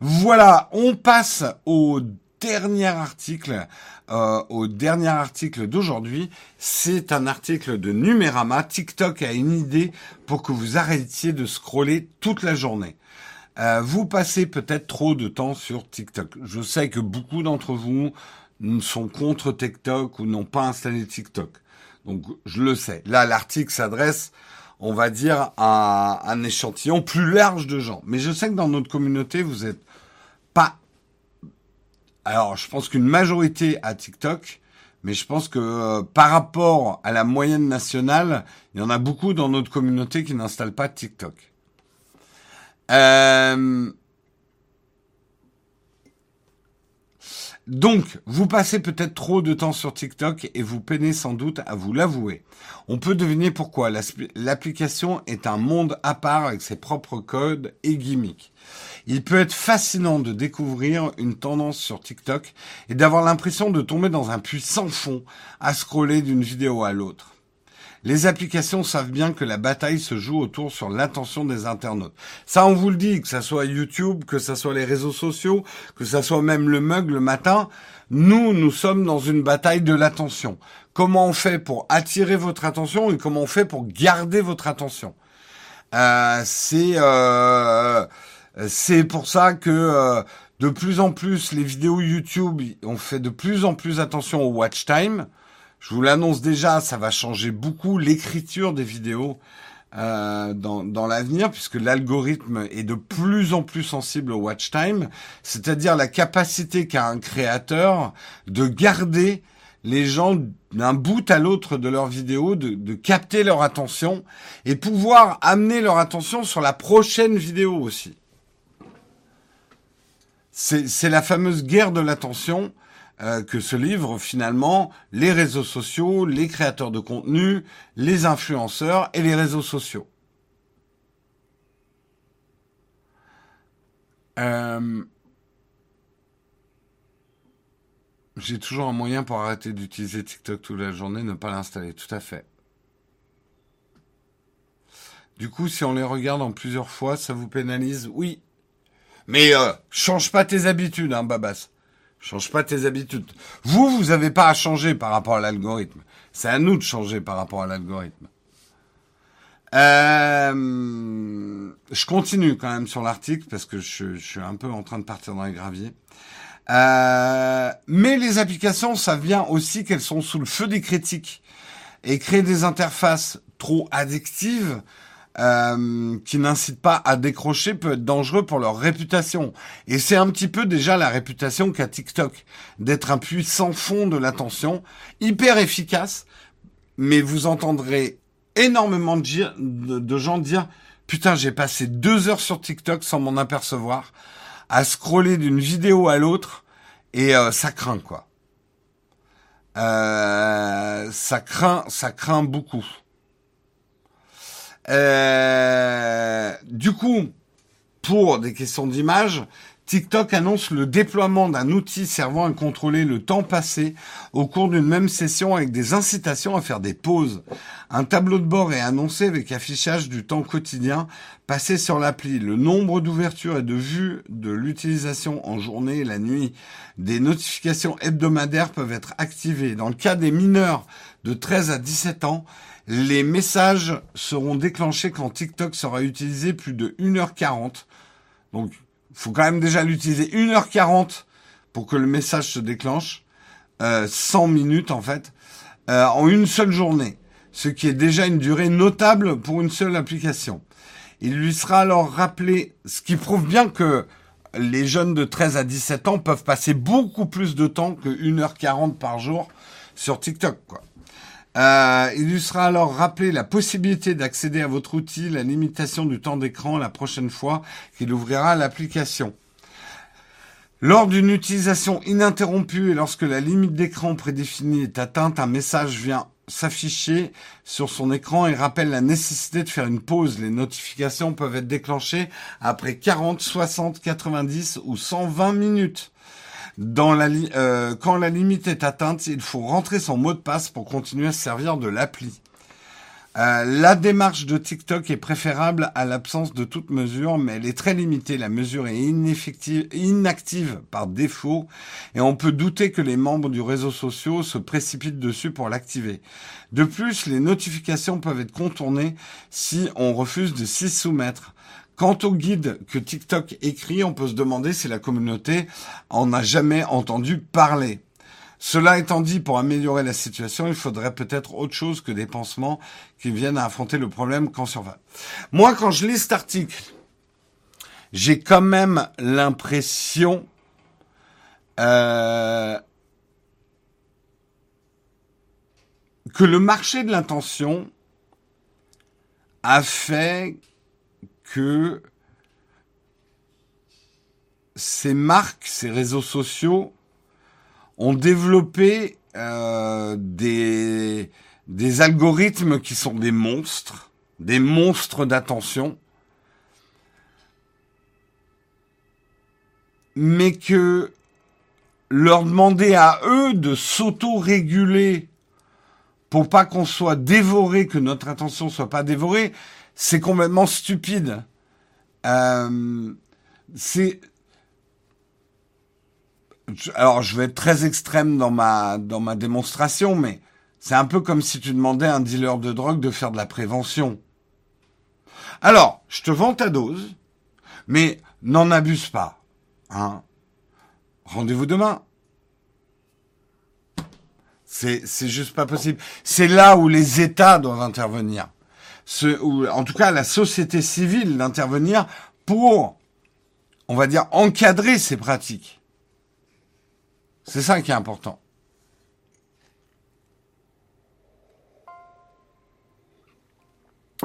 Voilà, on passe au dernier article, euh, au dernier article d'aujourd'hui. C'est un article de Numérama. TikTok a une idée pour que vous arrêtiez de scroller toute la journée. Euh, vous passez peut-être trop de temps sur TikTok. Je sais que beaucoup d'entre vous sont contre TikTok ou n'ont pas installé TikTok. Donc je le sais. Là, l'article s'adresse on va dire, à un échantillon plus large de gens. Mais je sais que dans notre communauté, vous êtes pas. Alors, je pense qu'une majorité à TikTok, mais je pense que euh, par rapport à la moyenne nationale, il y en a beaucoup dans notre communauté qui n'installent pas TikTok. Euh, Donc, vous passez peut-être trop de temps sur TikTok et vous peinez sans doute à vous l'avouer. On peut deviner pourquoi. L'application est un monde à part avec ses propres codes et gimmicks. Il peut être fascinant de découvrir une tendance sur TikTok et d'avoir l'impression de tomber dans un puits sans fond à scroller d'une vidéo à l'autre. Les applications savent bien que la bataille se joue autour sur l'attention des internautes. Ça, on vous le dit, que ça soit YouTube, que ça soit les réseaux sociaux, que ça soit même le mug le matin, nous, nous sommes dans une bataille de l'attention. Comment on fait pour attirer votre attention et comment on fait pour garder votre attention? Euh, C'est euh, c'est pour ça que euh, de plus en plus les vidéos YouTube, on fait de plus en plus attention au watch time. Je vous l'annonce déjà, ça va changer beaucoup l'écriture des vidéos euh, dans, dans l'avenir, puisque l'algorithme est de plus en plus sensible au watch time, c'est-à-dire la capacité qu'a un créateur de garder les gens d'un bout à l'autre de leur vidéo, de, de, capter leur attention et pouvoir amener leur attention sur la prochaine vidéo aussi. C'est la fameuse guerre de l'attention euh, que se livrent finalement les réseaux sociaux, les créateurs de contenu, les influenceurs et les réseaux sociaux. Euh, j'ai toujours un moyen pour arrêter d'utiliser TikTok toute la journée, ne pas l'installer. Tout à fait. Du coup, si on les regarde en plusieurs fois, ça vous pénalise? Oui. Mais euh, change pas tes habitudes, hein, Babas. Change pas tes habitudes. Vous, vous n'avez pas à changer par rapport à l'algorithme. C'est à nous de changer par rapport à l'algorithme. Euh, je continue quand même sur l'article parce que je, suis un peu en train de partir dans les graviers. Euh, mais les applications savent bien aussi qu'elles sont sous le feu des critiques et créer des interfaces trop addictives euh, qui n'incitent pas à décrocher peut être dangereux pour leur réputation. Et c'est un petit peu déjà la réputation qu'a TikTok, d'être un puissant fond de l'attention, hyper efficace, mais vous entendrez énormément de, gens dire putain j'ai passé deux heures sur TikTok sans m'en apercevoir, à scroller d'une vidéo à l'autre, et euh, ça craint quoi. Euh, ça craint, ça craint beaucoup. Euh, du coup, pour des questions d'image, TikTok annonce le déploiement d'un outil servant à contrôler le temps passé au cours d'une même session avec des incitations à faire des pauses. Un tableau de bord est annoncé avec affichage du temps quotidien passé sur l'appli, le nombre d'ouvertures et de vues de l'utilisation en journée et la nuit. Des notifications hebdomadaires peuvent être activées. Dans le cas des mineurs de 13 à 17 ans, les messages seront déclenchés quand TikTok sera utilisé plus de 1h40. Donc, faut quand même déjà l'utiliser 1h40 pour que le message se déclenche. Euh, 100 minutes en fait, euh, en une seule journée, ce qui est déjà une durée notable pour une seule application. Il lui sera alors rappelé, ce qui prouve bien que les jeunes de 13 à 17 ans peuvent passer beaucoup plus de temps que 1h40 par jour sur TikTok. Quoi. Euh, il lui sera alors rappelé la possibilité d'accéder à votre outil, la limitation du temps d'écran la prochaine fois qu'il ouvrira l'application. Lors d'une utilisation ininterrompue et lorsque la limite d'écran prédéfinie est atteinte, un message vient s'afficher sur son écran et rappelle la nécessité de faire une pause. Les notifications peuvent être déclenchées après 40, 60, 90 ou 120 minutes. Dans la euh, quand la limite est atteinte, il faut rentrer son mot de passe pour continuer à se servir de l'appli. Euh, la démarche de TikTok est préférable à l'absence de toute mesure, mais elle est très limitée. La mesure est ineffective, inactive par défaut, et on peut douter que les membres du réseau social se précipitent dessus pour l'activer. De plus, les notifications peuvent être contournées si on refuse de s'y soumettre. Quant au guide que TikTok écrit, on peut se demander si la communauté en a jamais entendu parler. Cela étant dit, pour améliorer la situation, il faudrait peut-être autre chose que des pansements qui viennent à affronter le problème quand survient. Moi, quand je lis cet article, j'ai quand même l'impression euh, que le marché de l'intention a fait que ces marques, ces réseaux sociaux ont développé euh, des, des algorithmes qui sont des monstres, des monstres d'attention, mais que leur demander à eux de s'auto-réguler pour pas qu'on soit dévoré, que notre attention soit pas dévorée, c'est complètement stupide. Euh, c'est alors je vais être très extrême dans ma démonstration, mais c'est un peu comme si tu demandais à un dealer de drogue de faire de la prévention. Alors, je te vends ta dose, mais n'en abuse pas. Hein. Rendez-vous demain. C'est, c'est juste pas possible. C'est là où les États doivent intervenir ou en tout cas la société civile d'intervenir pour, on va dire, encadrer ces pratiques. C'est ça qui est important.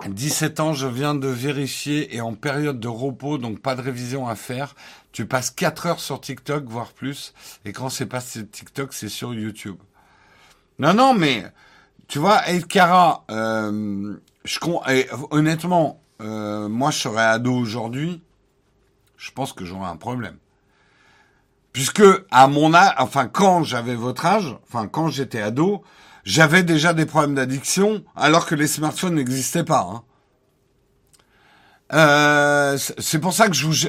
« 17 ans, je viens de vérifier et en période de repos, donc pas de révision à faire. Tu passes 4 heures sur TikTok, voire plus. Et quand c'est pas TikTok, c'est sur YouTube. Non, non, mais tu vois, Elkara, euh, je honnêtement, euh, moi je serais ado aujourd'hui, je pense que j'aurais un problème. Puisque à mon âge, enfin quand j'avais votre âge, enfin quand j'étais ado, j'avais déjà des problèmes d'addiction alors que les smartphones n'existaient pas. Hein. Euh, c'est pour ça que je vous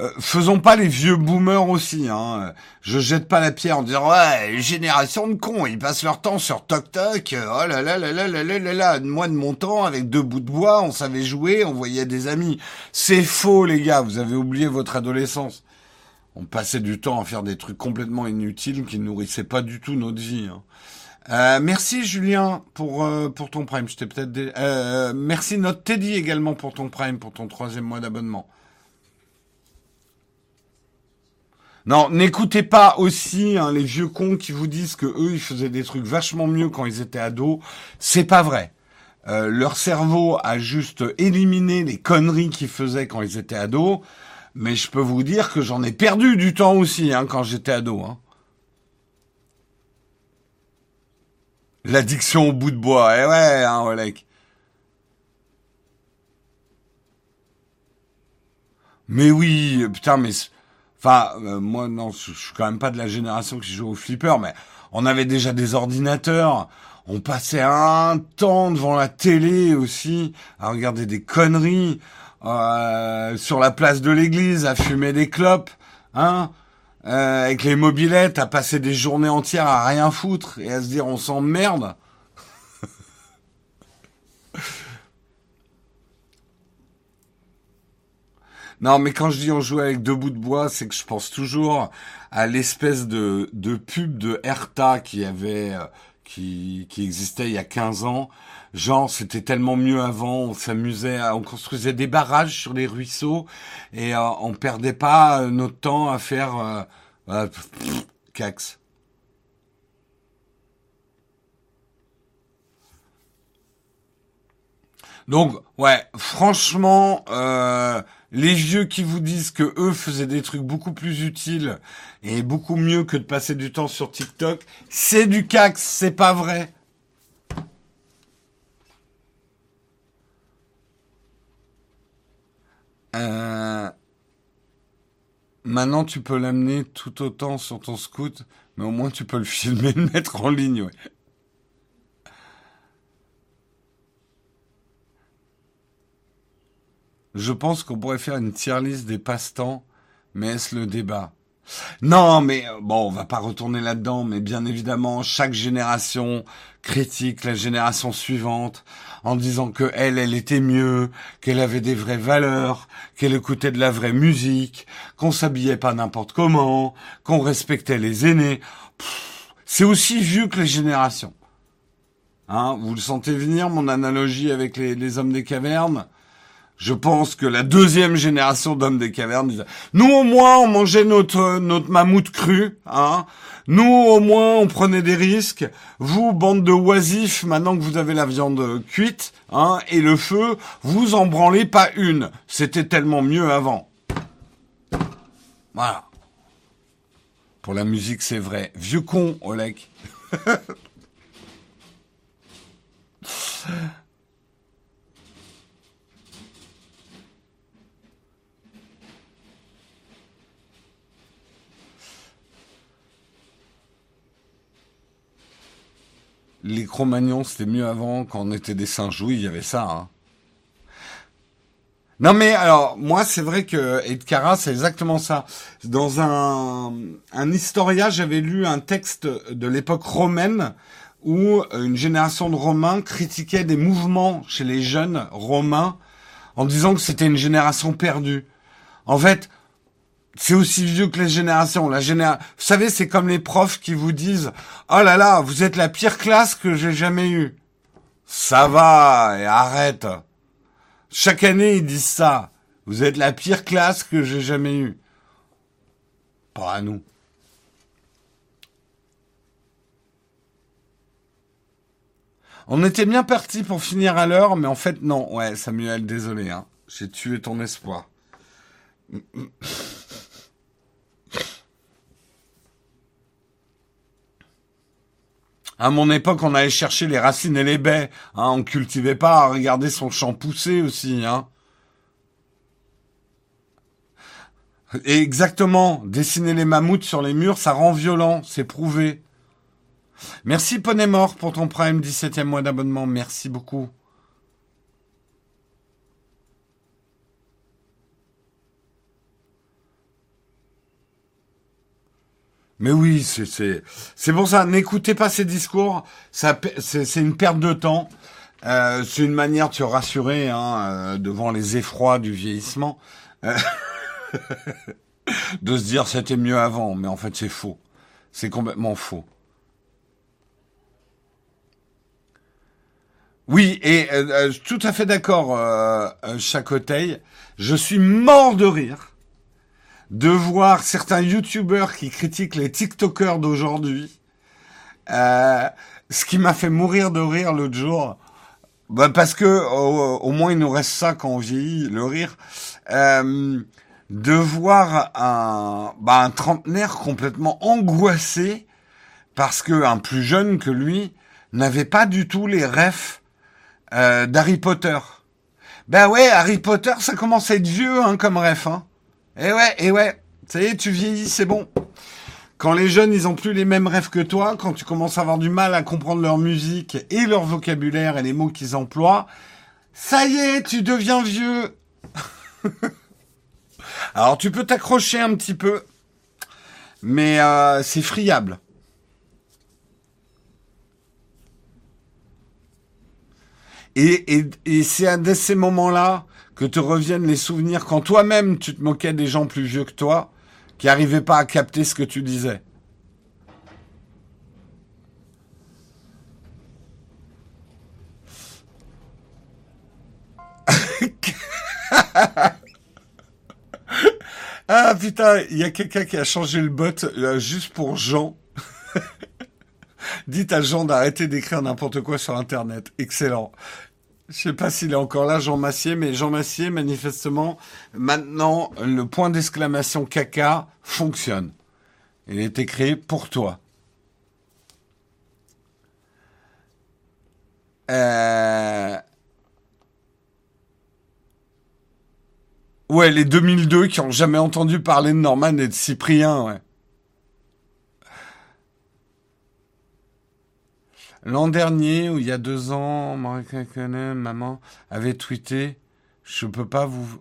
euh, faisons pas les vieux boomers aussi. Hein. Je jette pas la pierre en disant ouais génération de cons, ils passent leur temps sur toc toc. Oh là là là là là là là. Moi de mon temps avec deux bouts de bois, on savait jouer, on voyait des amis. C'est faux les gars, vous avez oublié votre adolescence. On passait du temps à faire des trucs complètement inutiles qui nourrissaient pas du tout notre vie. Hein. Euh, merci Julien pour euh, pour ton prime. Je peut-être. Euh, merci notre Teddy également pour ton prime pour ton troisième mois d'abonnement. Non, n'écoutez pas aussi hein, les vieux cons qui vous disent que eux ils faisaient des trucs vachement mieux quand ils étaient ados. C'est pas vrai. Euh, leur cerveau a juste éliminé les conneries qu'ils faisaient quand ils étaient ados. Mais je peux vous dire que j'en ai perdu du temps aussi hein, quand j'étais ado. Hein. L'addiction au bout de bois, eh ouais, hein. Mais oui, putain, mais enfin, euh, moi non, je, suis quand même pas de la génération qui joue au flipper, mais on avait déjà des ordinateurs. On passait un temps devant la télé aussi à regarder des conneries euh, sur la place de l'église, à fumer des clopes, hein, euh, avec les mobilettes, à passer des journées entières à rien foutre et à se dire on s'emmerde. Non, mais quand je dis on jouait avec deux bouts de bois, c'est que je pense toujours à l'espèce de, de pub de Herta qui avait, euh, qui, qui existait il y a 15 ans. Genre, c'était tellement mieux avant, on s'amusait, on construisait des barrages sur les ruisseaux et euh, on perdait pas euh, notre temps à faire euh, cax. Donc, ouais, franchement, euh, les vieux qui vous disent que eux faisaient des trucs beaucoup plus utiles et beaucoup mieux que de passer du temps sur TikTok, c'est du cax, c'est pas vrai. Euh, maintenant, tu peux l'amener tout autant sur ton scoot, mais au moins tu peux le filmer, le mettre en ligne. Ouais. Je pense qu'on pourrait faire une tier list des passe-temps, mais est-ce le débat? Non, mais euh, bon, on va pas retourner là-dedans, mais bien évidemment, chaque génération critique la génération suivante en disant que elle, elle était mieux, qu'elle avait des vraies valeurs, qu'elle écoutait de la vraie musique, qu'on s'habillait pas n'importe comment, qu'on respectait les aînés. C'est aussi vieux que les générations. Hein, vous le sentez venir, mon analogie avec les, les hommes des cavernes? Je pense que la deuxième génération d'hommes des cavernes disait, nous au moins on mangeait notre notre mammouth cru, hein. Nous au moins on prenait des risques. Vous bande de oisifs, maintenant que vous avez la viande cuite, hein, et le feu, vous en branlez pas une. C'était tellement mieux avant. Voilà. Pour la musique, c'est vrai. Vieux con, Oleg. les Cro-Magnons, c'était mieux avant, quand on était des singes. Oui, il y avait ça. Hein. Non mais alors moi c'est vrai que Edkara c'est exactement ça. Dans un un historia j'avais lu un texte de l'époque romaine où une génération de Romains critiquait des mouvements chez les jeunes Romains en disant que c'était une génération perdue. En fait, c'est aussi vieux que les générations. La. Vous savez, c'est comme les profs qui vous disent "Oh là là, vous êtes la pire classe que j'ai jamais eue." Ça va, et arrête. Chaque année, ils disent ça. Vous êtes la pire classe que j'ai jamais eue. Pas à nous. On était bien parti pour finir à l'heure, mais en fait, non. Ouais, Samuel, désolé. Hein. J'ai tué ton espoir. À mon époque, on allait chercher les racines et les baies. Hein, on cultivait pas à regarder son champ pousser aussi. Hein. Et exactement, dessiner les mammouths sur les murs, ça rend violent, c'est prouvé. Merci Poney Mort pour ton prime 17e mois d'abonnement, merci beaucoup. Mais oui, c'est c'est pour ça. N'écoutez pas ces discours. C'est une perte de temps. Euh, c'est une manière de se rassurer hein, euh, devant les effrois du vieillissement, euh, de se dire c'était mieux avant. Mais en fait, c'est faux. C'est complètement faux. Oui, et tout à fait d'accord, Chacoteil. Je suis mort de rire de voir certains youtubeurs qui critiquent les TikTokers d'aujourd'hui. Euh, ce qui m'a fait mourir de rire l'autre jour. Bah parce que au, moins il nous reste ça quand on vieillit, le rire. Euh, de voir un, bah, un trentenaire complètement angoissé parce que un plus jeune que lui n'avait pas du tout les refs euh, d'Harry Potter. Ben ouais, Harry Potter, ça commence à être vieux hein, comme ref. Hein. Eh ouais, eh ouais. Ça y est, tu vieillis, c'est bon. Quand les jeunes, ils ont plus les mêmes rêves que toi, quand tu commences à avoir du mal à comprendre leur musique et leur vocabulaire et les mots qu'ils emploient, ça y est, tu deviens vieux. Alors tu peux t'accrocher un petit peu, mais euh, c'est friable. Et, et c'est à ces moments-là que te reviennent les souvenirs quand toi-même tu te moquais des gens plus vieux que toi, qui n'arrivaient pas à capter ce que tu disais. ah putain, il y a quelqu'un qui a changé le bot euh, juste pour Jean. Dites à Jean d'arrêter d'écrire n'importe quoi sur Internet. Excellent. Je sais pas s'il est encore là, Jean Massier, mais Jean Massier, manifestement, maintenant, le point d'exclamation caca fonctionne. Il a été créé pour toi. Euh... Ouais, les 2002 qui ont jamais entendu parler de Norman et de Cyprien, ouais. L'an dernier, ou il y a deux ans, maman avait tweeté Je peux pas vous.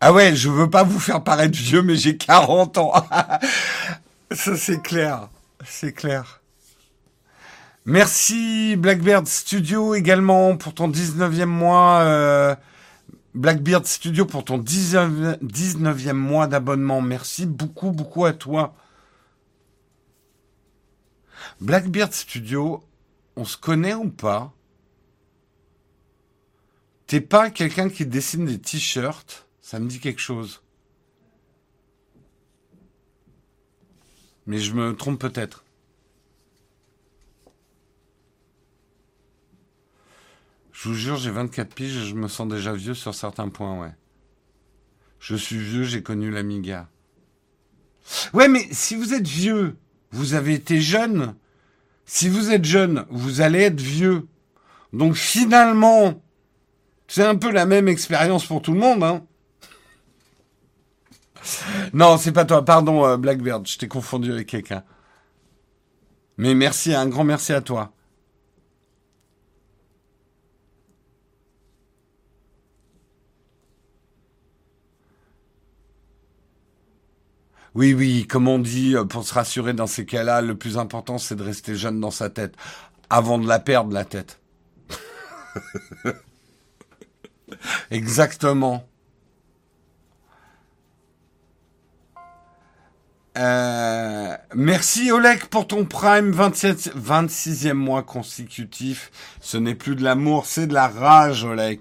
Ah ouais, je veux pas vous faire paraître vieux, mais j'ai 40 ans. Ça, c'est clair. C'est clair. Merci Blackbird Studio également pour ton 19e mois. Euh, Blackbeard Studio pour ton 19e mois d'abonnement. Merci beaucoup, beaucoup à toi. Blackbeard Studio, on se connaît ou pas? T'es pas quelqu'un qui dessine des t-shirts? Ça me dit quelque chose. Mais je me trompe peut-être. Je vous jure, j'ai 24 piges et je me sens déjà vieux sur certains points, ouais. Je suis vieux, j'ai connu l'Amiga. Ouais, mais si vous êtes vieux, vous avez été jeune, si vous êtes jeune, vous allez être vieux. Donc finalement, c'est un peu la même expérience pour tout le monde. Hein non, c'est pas toi. Pardon, euh, Blackbird, je t'ai confondu avec quelqu'un. Mais merci, un grand merci à toi. Oui, oui, comme on dit, euh, pour se rassurer dans ces cas-là, le plus important, c'est de rester jeune dans sa tête, avant de la perdre, la tête. Exactement. Euh, merci Oleg pour ton prime 27, 26e mois consécutif. Ce n'est plus de l'amour, c'est de la rage Oleg.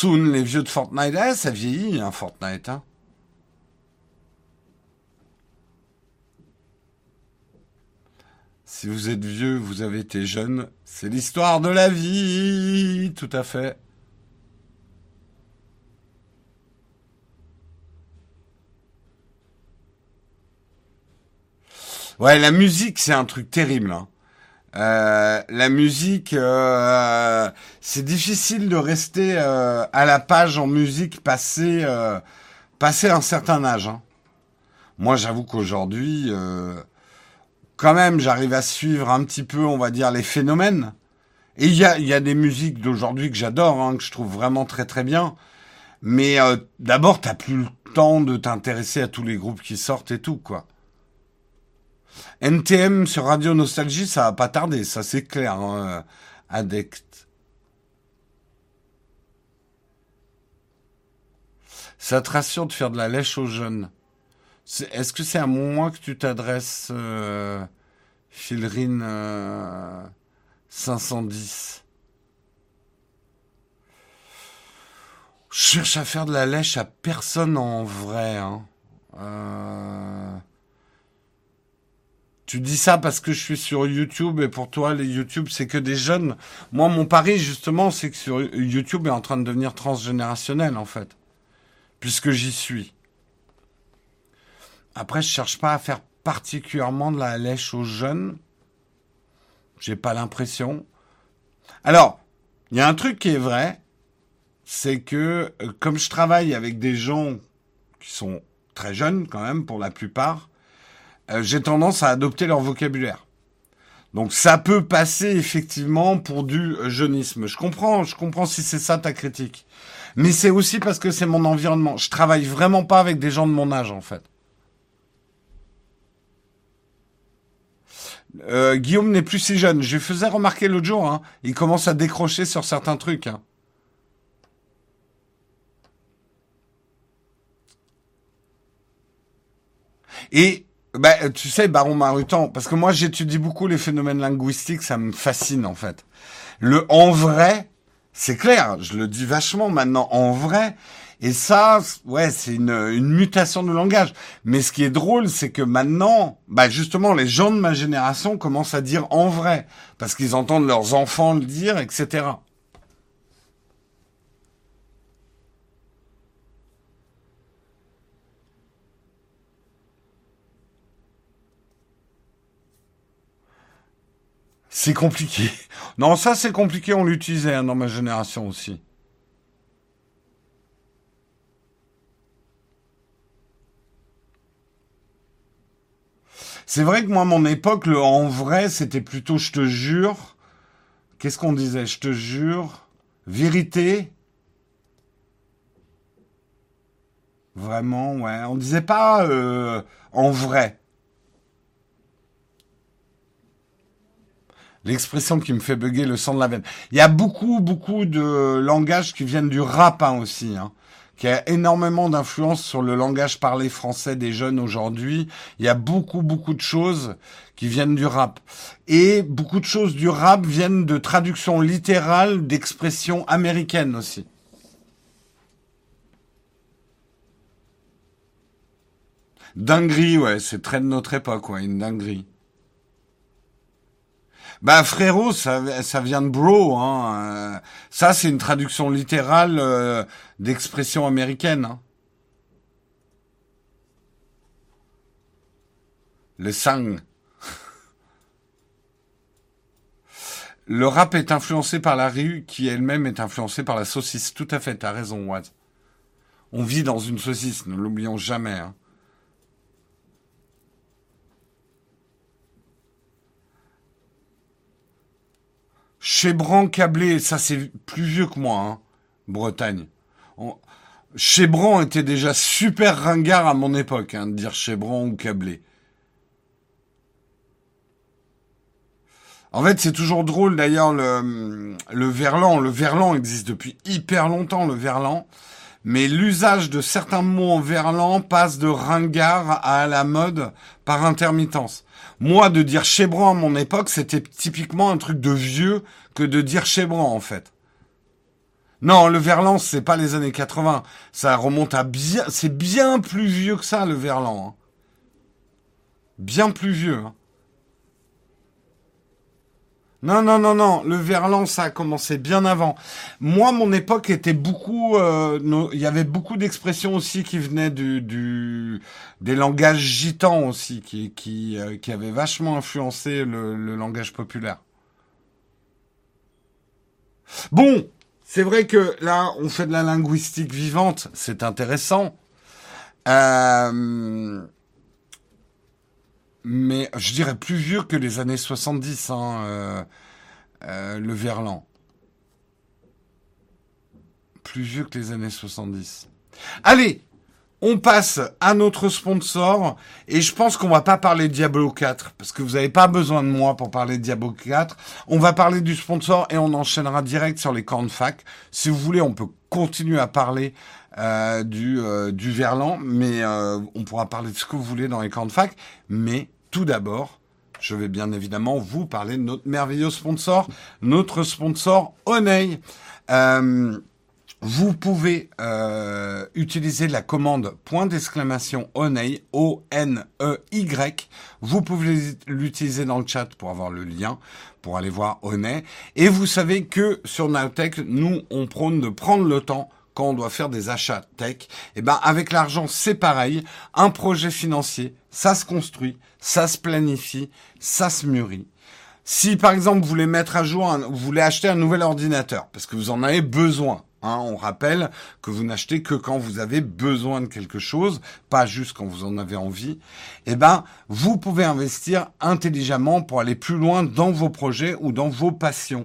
Soon, les vieux de Fortnite. Ah, ça vieillit, hein, Fortnite. Hein. Si vous êtes vieux, vous avez été jeune, c'est l'histoire de la vie, tout à fait. Ouais, la musique, c'est un truc terrible. Hein. Euh, la musique, euh, c'est difficile de rester euh, à la page en musique passé, passé un certain âge. Hein. Moi, j'avoue qu'aujourd'hui, quand même, j'arrive à suivre un petit peu, on va dire, les phénomènes. Et il y a, y a des musiques d'aujourd'hui que j'adore, hein, que je trouve vraiment très très bien. Mais d'abord, t'as plus le temps de t'intéresser à tous les groupes qui sortent et tout, quoi. NTM sur Radio Nostalgie, ça va pas tarder, ça c'est clair. Hein, addict. Ça te rassure de faire de la lèche aux jeunes? Est-ce que c'est à moi que tu t'adresses, euh, Philrine 510 euh, Je cherche à faire de la lèche à personne en vrai. Hein. Euh... Tu dis ça parce que je suis sur YouTube et pour toi, les YouTube, c'est que des jeunes. Moi, mon pari, justement, c'est que sur YouTube est en train de devenir transgénérationnel, en fait. Puisque j'y suis. Après, je cherche pas à faire particulièrement de la lèche aux jeunes. J'ai pas l'impression. Alors, il y a un truc qui est vrai, c'est que euh, comme je travaille avec des gens qui sont très jeunes quand même pour la plupart, euh, j'ai tendance à adopter leur vocabulaire. Donc ça peut passer effectivement pour du jeunisme. Je comprends, je comprends si c'est ça ta critique. Mais c'est aussi parce que c'est mon environnement. Je travaille vraiment pas avec des gens de mon âge en fait. Euh, Guillaume n'est plus si jeune. Je faisais remarquer l'autre jour. Hein. Il commence à décrocher sur certains trucs. Hein. Et bah, tu sais, Baron Marutan, parce que moi j'étudie beaucoup les phénomènes linguistiques, ça me fascine en fait. Le en vrai, c'est clair, je le dis vachement maintenant, en vrai. Et ça, ouais, c'est une, une mutation de langage. Mais ce qui est drôle, c'est que maintenant, bah justement, les gens de ma génération commencent à dire en vrai, parce qu'ils entendent leurs enfants le dire, etc. C'est compliqué. Non, ça c'est compliqué, on l'utilisait hein, dans ma génération aussi. C'est vrai que moi, mon époque, le en vrai, c'était plutôt je te jure. Qu'est-ce qu'on disait Je te jure. Vérité. Vraiment, ouais. On disait pas euh, en vrai. L'expression qui me fait bugger le sang de la veine. Il y a beaucoup, beaucoup de langages qui viennent du rap hein, aussi, hein, qui a énormément d'influence sur le langage parlé français des jeunes aujourd'hui. Il y a beaucoup, beaucoup de choses qui viennent du rap. Et beaucoup de choses du rap viennent de traductions littérales d'expressions américaines aussi. Dinguerie, ouais, c'est très de notre époque, ouais, une dinguerie. Bah frérot, ça, ça vient de bro. Hein. Euh, ça, c'est une traduction littérale euh, d'expression américaine. Hein. Le sang. Le rap est influencé par la rue qui elle-même est influencée par la saucisse. Tout à fait, t'as raison, Waz. On vit dans une saucisse, ne l'oublions jamais. Hein. Chébran câblé, ça c'est plus vieux que moi, hein, Bretagne. On... Chébran était déjà super ringard à mon époque, hein, de dire Chébran ou câblé. En fait, c'est toujours drôle d'ailleurs le, le verlan. Le verlan existe depuis hyper longtemps, le verlan. Mais l'usage de certains mots en verlan passe de ringard à la mode par intermittence. Moi, de dire chébran à mon époque, c'était typiquement un truc de vieux que de dire chébran, en fait. Non, le verlan, c'est pas les années 80. Ça remonte à bien, c'est bien plus vieux que ça, le verlan. Hein. Bien plus vieux. Hein. Non, non, non, non. Le verlan, ça a commencé bien avant. Moi, mon époque était beaucoup. Euh, il y avait beaucoup d'expressions aussi qui venaient du, des langages gitans aussi, qui qui, euh, qui avaient vachement influencé le, le langage populaire. Bon, c'est vrai que là, on fait de la linguistique vivante, c'est intéressant. Euh, mais je dirais plus vieux que les années 70, hein, euh, euh, le Verlan. Plus vieux que les années 70. Allez, on passe à notre sponsor et je pense qu'on va pas parler de Diablo 4 parce que vous n'avez pas besoin de moi pour parler de Diablo 4. On va parler du sponsor et on enchaînera direct sur les fac. Si vous voulez, on peut continuer à parler euh, du, euh, du Verlan, mais euh, on pourra parler de ce que vous voulez dans les camps de fac. Mais tout d'abord, je vais bien évidemment vous parler de notre merveilleux sponsor, notre sponsor Oney. vous pouvez utiliser la commande point d'exclamation Oney, O-N-E-Y. Vous pouvez l'utiliser dans le chat pour avoir le lien pour aller voir Oney. Et vous savez que sur Nowtech, nous, on prône de prendre le temps quand on doit faire des achats tech, eh ben avec l'argent c'est pareil. Un projet financier, ça se construit, ça se planifie, ça se mûrit. Si par exemple vous voulez mettre à jour, vous voulez acheter un nouvel ordinateur parce que vous en avez besoin. Hein, on rappelle que vous n'achetez que quand vous avez besoin de quelque chose, pas juste quand vous en avez envie. Eh ben, vous pouvez investir intelligemment pour aller plus loin dans vos projets ou dans vos passions.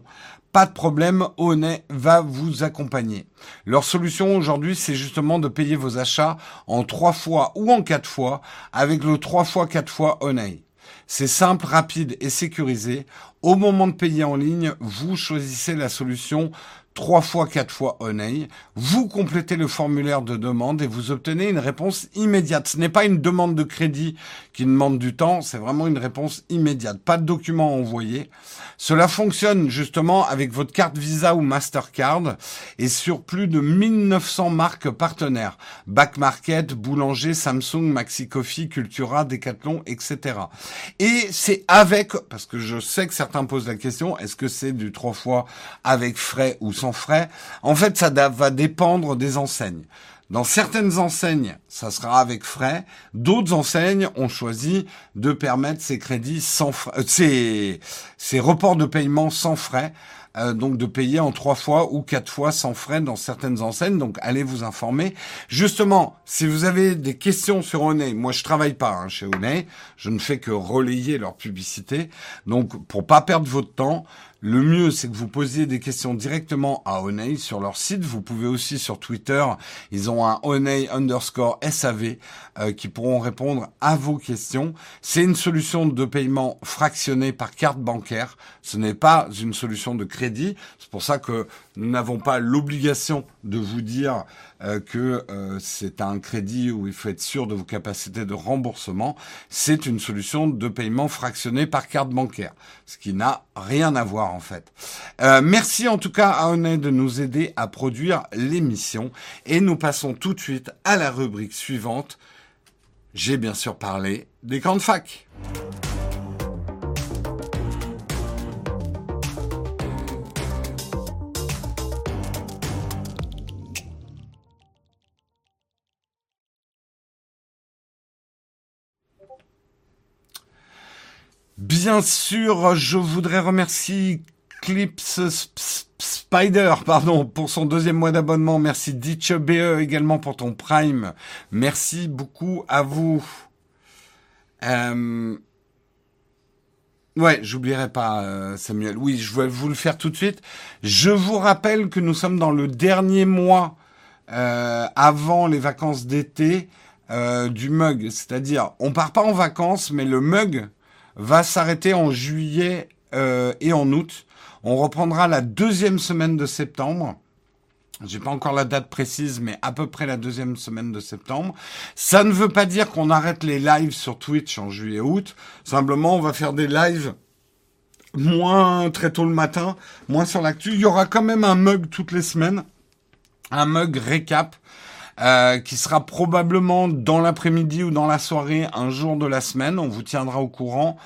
Pas de problème, Honey va vous accompagner. Leur solution aujourd'hui, c'est justement de payer vos achats en trois fois ou en quatre fois avec le trois fois quatre fois Honey. C'est simple, rapide et sécurisé. Au moment de payer en ligne, vous choisissez la solution 3 fois 4 fois Honey. Vous complétez le formulaire de demande et vous obtenez une réponse immédiate. Ce n'est pas une demande de crédit qui demande du temps, c'est vraiment une réponse immédiate. Pas de document à envoyer. Cela fonctionne justement avec votre carte Visa ou Mastercard et sur plus de 1900 marques partenaires. Back Market, Boulanger, Samsung, Maxi Coffee, Cultura, Decathlon, etc. Et c'est avec, parce que je sais que certains posent la question, est-ce que c'est du 3 fois avec frais ou sans frais. En fait, ça va dépendre des enseignes. Dans certaines enseignes, ça sera avec frais. D'autres enseignes ont choisi de permettre ces crédits sans frais, euh, ces, ces reports de paiement sans frais. Euh, donc de payer en trois fois ou quatre fois sans frais dans certaines enseignes. Donc allez vous informer. Justement, si vous avez des questions sur Honey, moi je travaille pas hein, chez Honey, je ne fais que relayer leur publicité. Donc pour pas perdre votre temps, le mieux, c'est que vous posiez des questions directement à Honey sur leur site. Vous pouvez aussi sur Twitter, ils ont un Honey underscore SAV euh, qui pourront répondre à vos questions. C'est une solution de paiement fractionné par carte bancaire. Ce n'est pas une solution de crédit. C'est pour ça que nous n'avons pas l'obligation de vous dire euh, que euh, c'est un crédit où il faut être sûr de vos capacités de remboursement. C'est une solution de paiement fractionné par carte bancaire, ce qui n'a rien à voir en fait. Euh, merci en tout cas à Honey de nous aider à produire l'émission et nous passons tout de suite à la rubrique suivante. J'ai bien sûr parlé des camps de fac. Bien sûr, je voudrais remercier Clips Spider, pardon, pour son deuxième mois d'abonnement. Merci Ditch BE également pour ton Prime. Merci beaucoup à vous. Euh... Ouais, j'oublierai pas euh, Samuel. Oui, je vais vous le faire tout de suite. Je vous rappelle que nous sommes dans le dernier mois euh, avant les vacances d'été euh, du mug, c'est-à-dire on part pas en vacances, mais le mug va s'arrêter en juillet euh, et en août. On reprendra la deuxième semaine de septembre. J'ai pas encore la date précise, mais à peu près la deuxième semaine de septembre. Ça ne veut pas dire qu'on arrête les lives sur Twitch en juillet-août. Simplement, on va faire des lives moins très tôt le matin, moins sur l'actu. Il y aura quand même un mug toutes les semaines, un mug récap. Euh, qui sera probablement dans l'après-midi ou dans la soirée, un jour de la semaine. On vous tiendra au courant.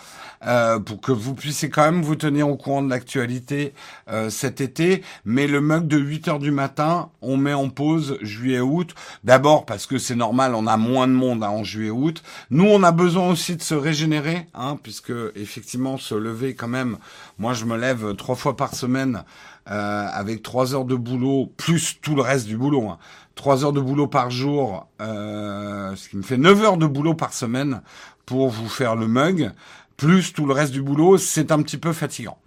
Euh, pour que vous puissiez quand même vous tenir au courant de l'actualité euh, cet été. Mais le mug de 8 heures du matin, on met en pause juillet-août. D'abord parce que c'est normal, on a moins de monde hein, en juillet-août. Nous, on a besoin aussi de se régénérer, hein, puisque effectivement, se lever quand même. Moi, je me lève trois fois par semaine. Avec trois heures de boulot plus tout le reste du boulot. Hein. Trois heures de boulot par jour, euh, ce qui me fait neuf heures de boulot par semaine pour vous faire le mug plus tout le reste du boulot, c'est un petit peu fatigant.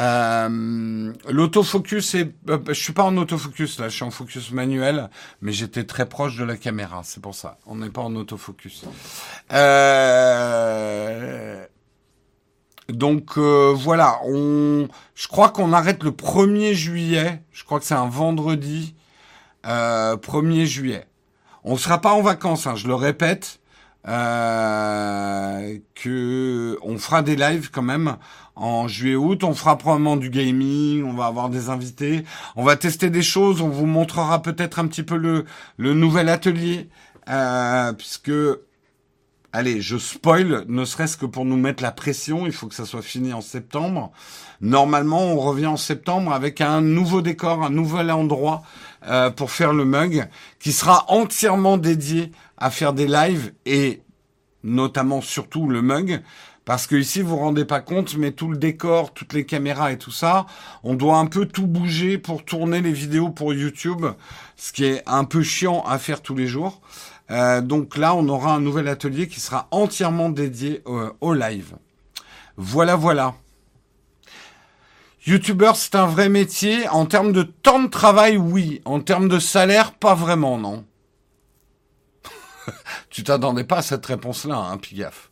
Euh, l'autofocus est, euh, je suis pas en autofocus là, je suis en focus manuel, mais j'étais très proche de la caméra, c'est pour ça. On n'est pas en autofocus. Euh, donc voilà, je crois qu'on arrête le 1er juillet. Je crois que c'est un vendredi, 1er juillet. On sera pas en vacances, hein, je le répète euh, que on fera des lives quand même en juillet-août. On fera probablement du gaming, on va avoir des invités, on va tester des choses, on vous montrera peut-être un petit peu le, le nouvel atelier, euh, puisque allez, je spoil, ne serait-ce que pour nous mettre la pression, il faut que ça soit fini en septembre. Normalement, on revient en septembre avec un nouveau décor, un nouvel endroit euh, pour faire le mug, qui sera entièrement dédié à faire des lives et notamment surtout le mug Parce que ici, vous vous rendez pas compte, mais tout le décor, toutes les caméras et tout ça, on doit un peu tout bouger pour tourner les vidéos pour YouTube, ce qui est un peu chiant à faire tous les jours. Euh, donc là, on aura un nouvel atelier qui sera entièrement dédié euh, au live. Voilà, voilà. YouTuber, c'est un vrai métier. En termes de temps de travail, oui. En termes de salaire, pas vraiment, non. tu t'attendais pas à cette réponse-là, hein, Pigaf.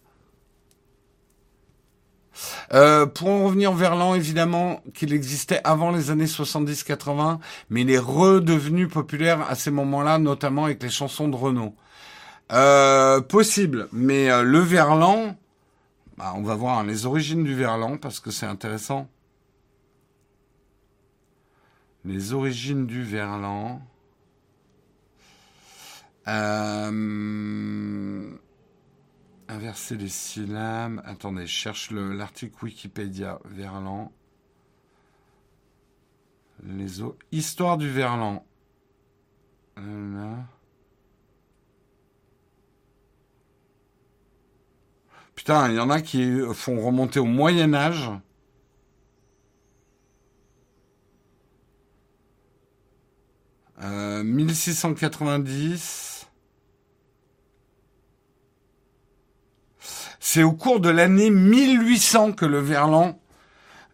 Euh, pour en revenir vers l'an, évidemment, qu'il existait avant les années 70-80, mais il est redevenu populaire à ces moments-là, notamment avec les chansons de Renault. Euh, possible, mais euh, le verlan, bah, on va voir hein, les origines du verlan parce que c'est intéressant. Les origines du verlan. Euh, Inverser les syllabes. Attendez, je cherche l'article Wikipédia. Verlan. Les eaux. Histoire du verlan. Putain, il y en a qui font remonter au Moyen Âge. Euh, 1690. C'est au cours de l'année 1800 que le verlan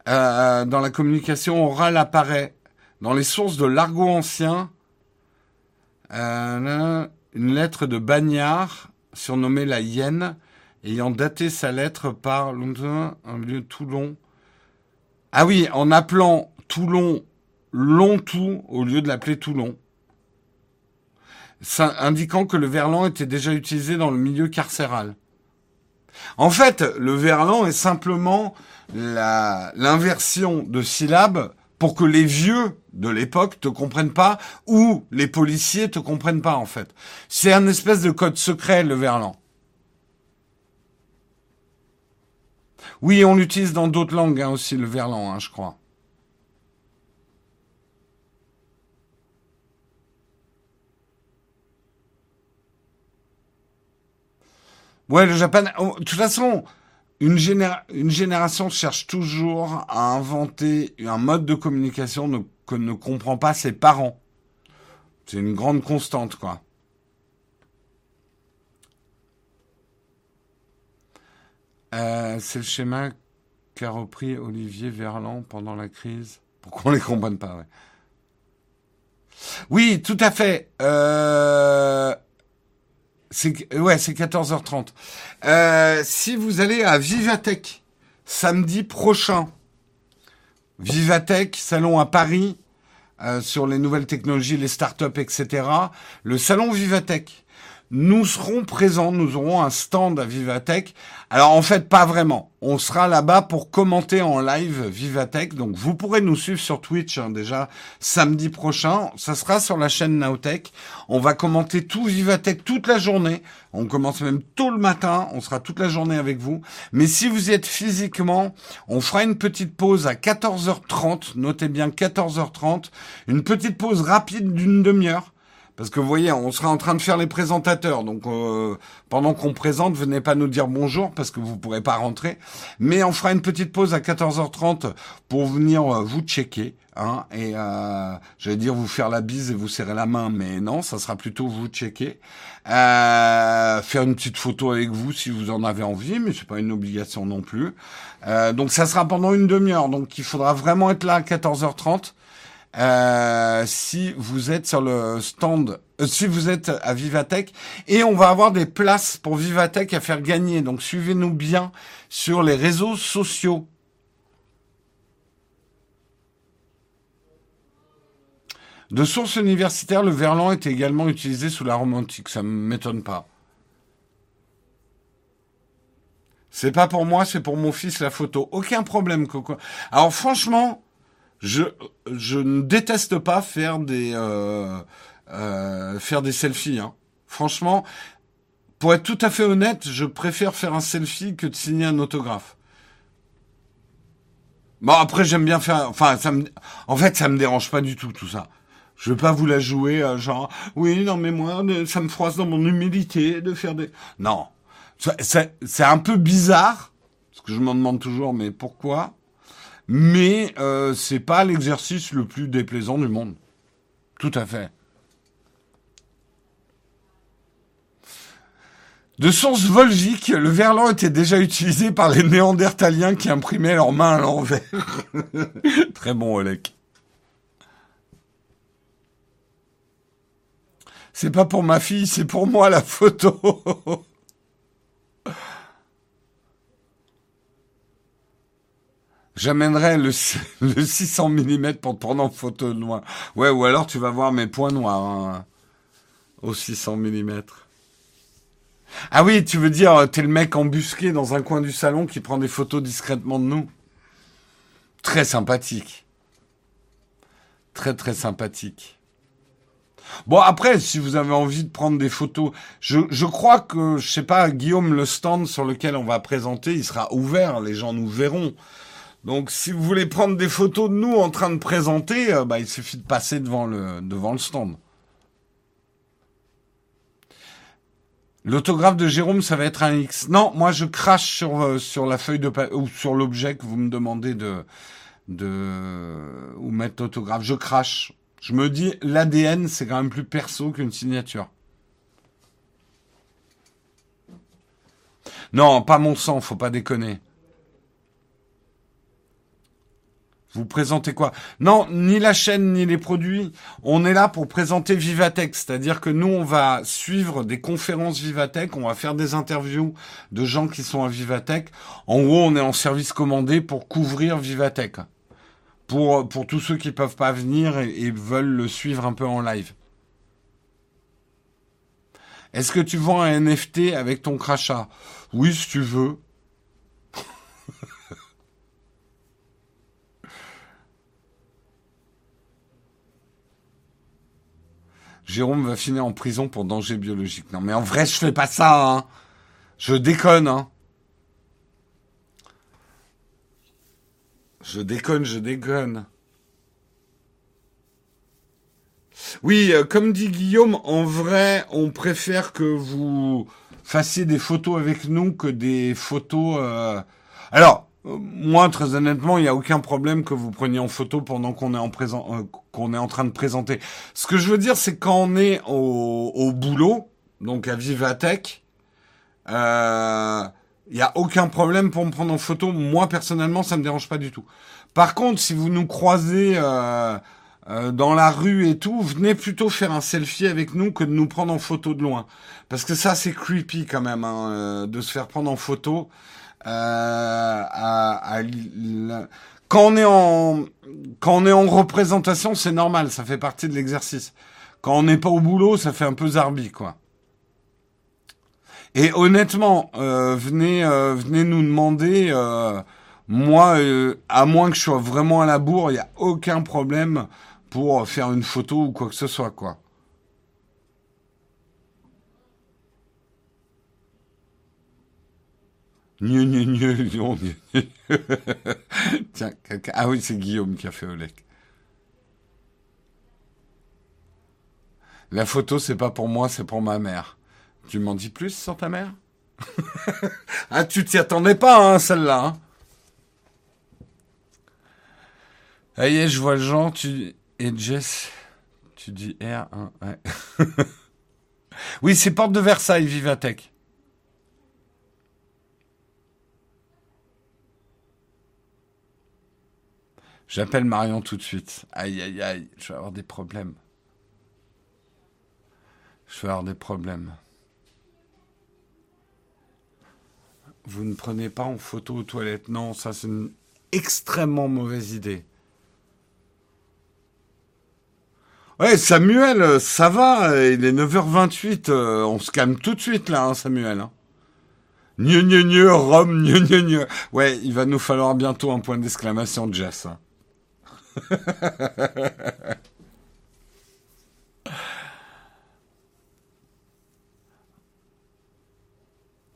euh, dans la communication orale apparaît. Dans les sources de l'argot ancien, euh, une lettre de Bagnard, surnommée la Hyène, ayant daté sa lettre par un Toulon. Ah oui, en appelant Toulon Long-Tout au lieu de l'appeler Toulon. indiquant que le verlan était déjà utilisé dans le milieu carcéral. En fait, le verlan est simplement l'inversion de syllabes pour que les vieux de l'époque te comprennent pas ou les policiers te comprennent pas en fait. C'est un espèce de code secret le verlan. Oui, on l'utilise dans d'autres langues hein, aussi le verlan, hein, je crois. Ouais, le Japon. Oh, de toute façon, une, une génération cherche toujours à inventer un mode de communication que ne comprend pas ses parents. C'est une grande constante, quoi. Euh, c'est le schéma qu'a repris Olivier Verland pendant la crise. Pourquoi on les comprenne pas ouais. Oui, tout à fait. Euh, c'est ouais, c'est 14h30. Euh, si vous allez à Vivatech samedi prochain, Vivatech, salon à Paris euh, sur les nouvelles technologies, les startups, etc. Le salon Vivatech nous serons présents, nous aurons un stand à Vivatech. Alors en fait, pas vraiment. On sera là-bas pour commenter en live Vivatech. Donc vous pourrez nous suivre sur Twitch hein, déjà samedi prochain. Ça sera sur la chaîne Nowtech. On va commenter tout Vivatech toute la journée. On commence même tôt le matin. On sera toute la journée avec vous. Mais si vous y êtes physiquement, on fera une petite pause à 14h30. Notez bien 14h30. Une petite pause rapide d'une demi-heure parce que vous voyez, on sera en train de faire les présentateurs. Donc euh, pendant qu'on présente, venez pas nous dire bonjour parce que vous pourrez pas rentrer. Mais on fera une petite pause à 14h30 pour venir euh, vous checker. Hein, et euh, j'allais dire vous faire la bise et vous serrer la main, mais non, ça sera plutôt vous checker. Faire une petite photo avec vous si vous en avez envie, mais c'est pas une obligation non plus. donc ça sera pendant une demi-heure. Donc il faudra vraiment être là à 14h30. Euh, si vous êtes sur le stand, euh, si vous êtes à Vivatech, et on va avoir des places pour Vivatech à faire gagner. Donc suivez-nous bien sur les réseaux sociaux. De source universitaire, le verlan était également utilisé sous la romantique. Ça ne m'étonne pas. C'est pas pour moi, c'est pour mon fils la photo. Aucun problème, Coco. Alors franchement, je, je ne déteste pas faire des euh, euh, faire des selfies. Hein. Franchement, pour être tout à fait honnête, je préfère faire un selfie que de signer un autographe. Bon après j'aime bien faire, enfin ça me, en fait ça me dérange pas du tout tout ça. Je veux pas vous la jouer euh, genre oui non mais moi ça me froisse dans mon humilité de faire des non c'est un peu bizarre Parce que je me demande toujours, mais pourquoi? Mais euh, c'est pas l'exercice le plus déplaisant du monde. Tout à fait. De source volvique, le verlan était déjà utilisé par les néandertaliens qui imprimaient leurs mains à l'envers. Très bon, Olek. C'est pas pour ma fille, c'est pour moi la photo. J'amènerai le, 600 mm pour te prendre en photo de loin. Ouais, ou alors tu vas voir mes points noirs hein, au 600 mm. Ah oui, tu veux dire, t'es le mec embusqué dans un coin du salon qui prend des photos discrètement de nous. Très sympathique. Très très sympathique. Bon après, si vous avez envie de prendre des photos, je, je crois que, je sais pas, Guillaume, le stand sur lequel on va présenter, il sera ouvert, les gens nous verront. Donc si vous voulez prendre des photos de nous en train de présenter, euh, bah, il suffit de passer devant le, stand. L'autographe de Jérôme, ça va être un X. Non, moi je crache sur euh, la feuille de ou sur l'objet que vous me demandez de de ou mettre l'autographe. Je crache. Je me dis l'ADN c'est quand même plus perso qu'une signature. Non, pas mon sang, faut pas déconner. Vous présentez quoi? Non, ni la chaîne ni les produits. On est là pour présenter Vivatech, c'est-à-dire que nous on va suivre des conférences Vivatech, on va faire des interviews de gens qui sont à Vivatech. En gros, on est en service commandé pour couvrir Vivatech. Pour tous ceux qui peuvent pas venir et, et veulent le suivre un peu en live. Est-ce que tu vends un NFT avec ton crachat? Oui, si tu veux. Jérôme va finir en prison pour danger biologique. Non, mais en vrai, je fais pas ça, hein. Je déconne, hein. Je déconne, je déconne. Oui, euh, comme dit Guillaume, en vrai, on préfère que vous fassiez des photos avec nous que des photos. Euh... Alors, moi, très honnêtement, il n'y a aucun problème que vous preniez en photo pendant qu'on est en présent, euh, qu'on est en train de présenter. Ce que je veux dire, c'est quand on est au, au boulot, donc à Vivatech, euh, il n'y a aucun problème pour me prendre en photo. Moi, personnellement, ça me dérange pas du tout. Par contre, si vous nous croisez euh, euh, dans la rue et tout, venez plutôt faire un selfie avec nous que de nous prendre en photo de loin. Parce que ça, c'est creepy quand même, hein, euh, de se faire prendre en photo. Euh, à, quand on est en quand on est en représentation, c'est normal, ça fait partie de l'exercice. Quand on n'est pas au boulot, ça fait un peu zarbi, quoi. Et honnêtement, euh, venez euh, venez nous demander. Euh, moi, euh, à moins que je sois vraiment à la bourre, il n'y a aucun problème pour faire une photo ou quoi que ce soit, quoi. Gneu, gneu, gneu, Tiens, Ah oui, c'est Guillaume qui a fait Olek. La photo, c'est pas pour moi, c'est pour ma mère. Tu m'en dis plus sur ta mère? Ah, tu t'y attendais pas, hein, celle-là. Hein Aïe, je vois le tu... Et Jess, tu dis R1, ouais. oui, c'est Porte de Versailles, Vivatech. J'appelle Marion tout de suite. Aïe, aïe, aïe, je vais avoir des problèmes. Je vais avoir des problèmes. Vous ne prenez pas en photo aux toilettes. Non, ça c'est une extrêmement mauvaise idée. Ouais, Samuel, ça va, il est 9h28, euh, on se calme tout de suite là, hein, Samuel. Hein. Gneu, gneu, Rome, gneu, gneu. Ouais, il va nous falloir bientôt un point d'exclamation, Jess. Hein.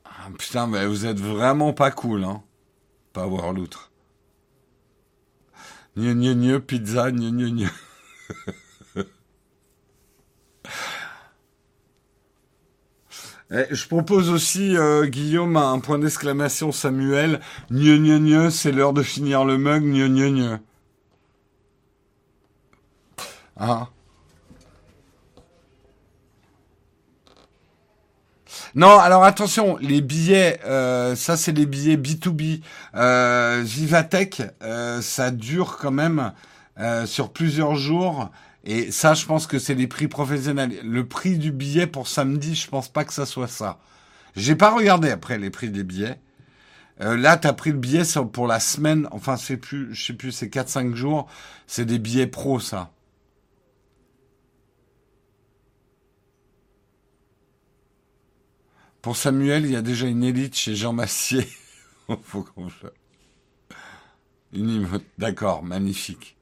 ah, putain, mais vous êtes vraiment pas cool, hein. Pas voir l'outre. Gne, gne, gne, pizza, gne, gne, gne. Eh, je propose aussi, euh, Guillaume, un point d'exclamation Samuel. Gne gne gne, c'est l'heure de finir le mug, gne gne gne. Ah. Non, alors attention, les billets, euh, ça c'est les billets B2B. Euh, Vivatech, euh, ça dure quand même euh, sur plusieurs jours. Et ça, je pense que c'est les prix professionnels. Le prix du billet pour samedi, je pense pas que ça soit ça. J'ai pas regardé après les prix des billets. Là, tu as pris le billet pour la semaine. Enfin, c'est plus, je sais plus, c'est 4-5 jours. C'est des billets pro, ça. Pour Samuel, il y a déjà une élite chez Jean Massier. Faut qu'on Une D'accord, magnifique.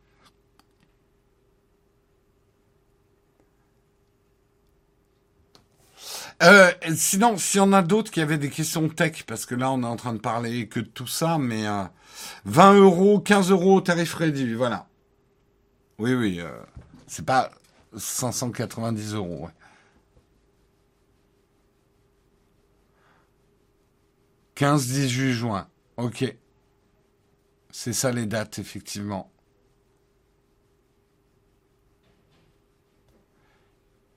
Euh, sinon, s'il y en a d'autres qui avaient des questions tech, parce que là, on est en train de parler que de tout ça, mais euh, 20 euros, 15 euros tarif réduit, voilà. Oui, oui, euh, c'est pas 590 euros. Ouais. 15-18 juin. Ok. C'est ça les dates, effectivement.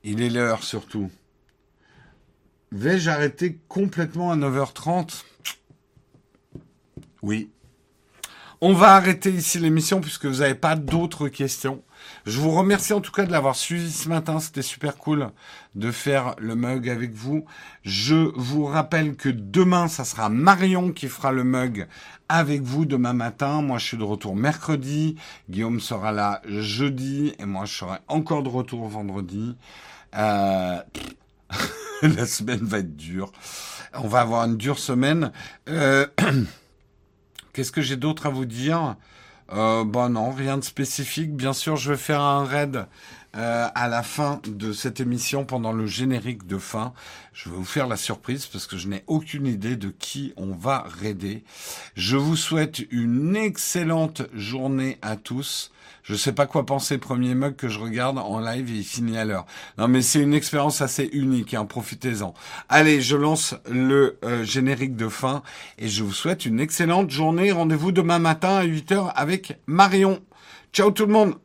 Il est l'heure surtout. Vais-je arrêter complètement à 9h30 Oui. On va arrêter ici l'émission puisque vous n'avez pas d'autres questions. Je vous remercie en tout cas de l'avoir suivi ce matin. C'était super cool de faire le mug avec vous. Je vous rappelle que demain, ça sera Marion qui fera le mug avec vous demain matin. Moi, je suis de retour mercredi. Guillaume sera là jeudi et moi, je serai encore de retour vendredi. Euh... la semaine va être dure. On va avoir une dure semaine. Euh... Qu'est-ce que j'ai d'autre à vous dire? Euh, Bon non, rien de spécifique. Bien sûr, je vais faire un raid euh, à la fin de cette émission pendant le générique de fin. Je vais vous faire la surprise parce que je n'ai aucune idée de qui on va raider. Je vous souhaite une excellente journée à tous. Je sais pas quoi penser. Premier mug que je regarde en live et il finit à l'heure. Non, mais c'est une expérience assez unique. Hein, Profitez-en. Allez, je lance le euh, générique de fin et je vous souhaite une excellente journée. Rendez-vous demain matin à 8h avec Marion. Ciao tout le monde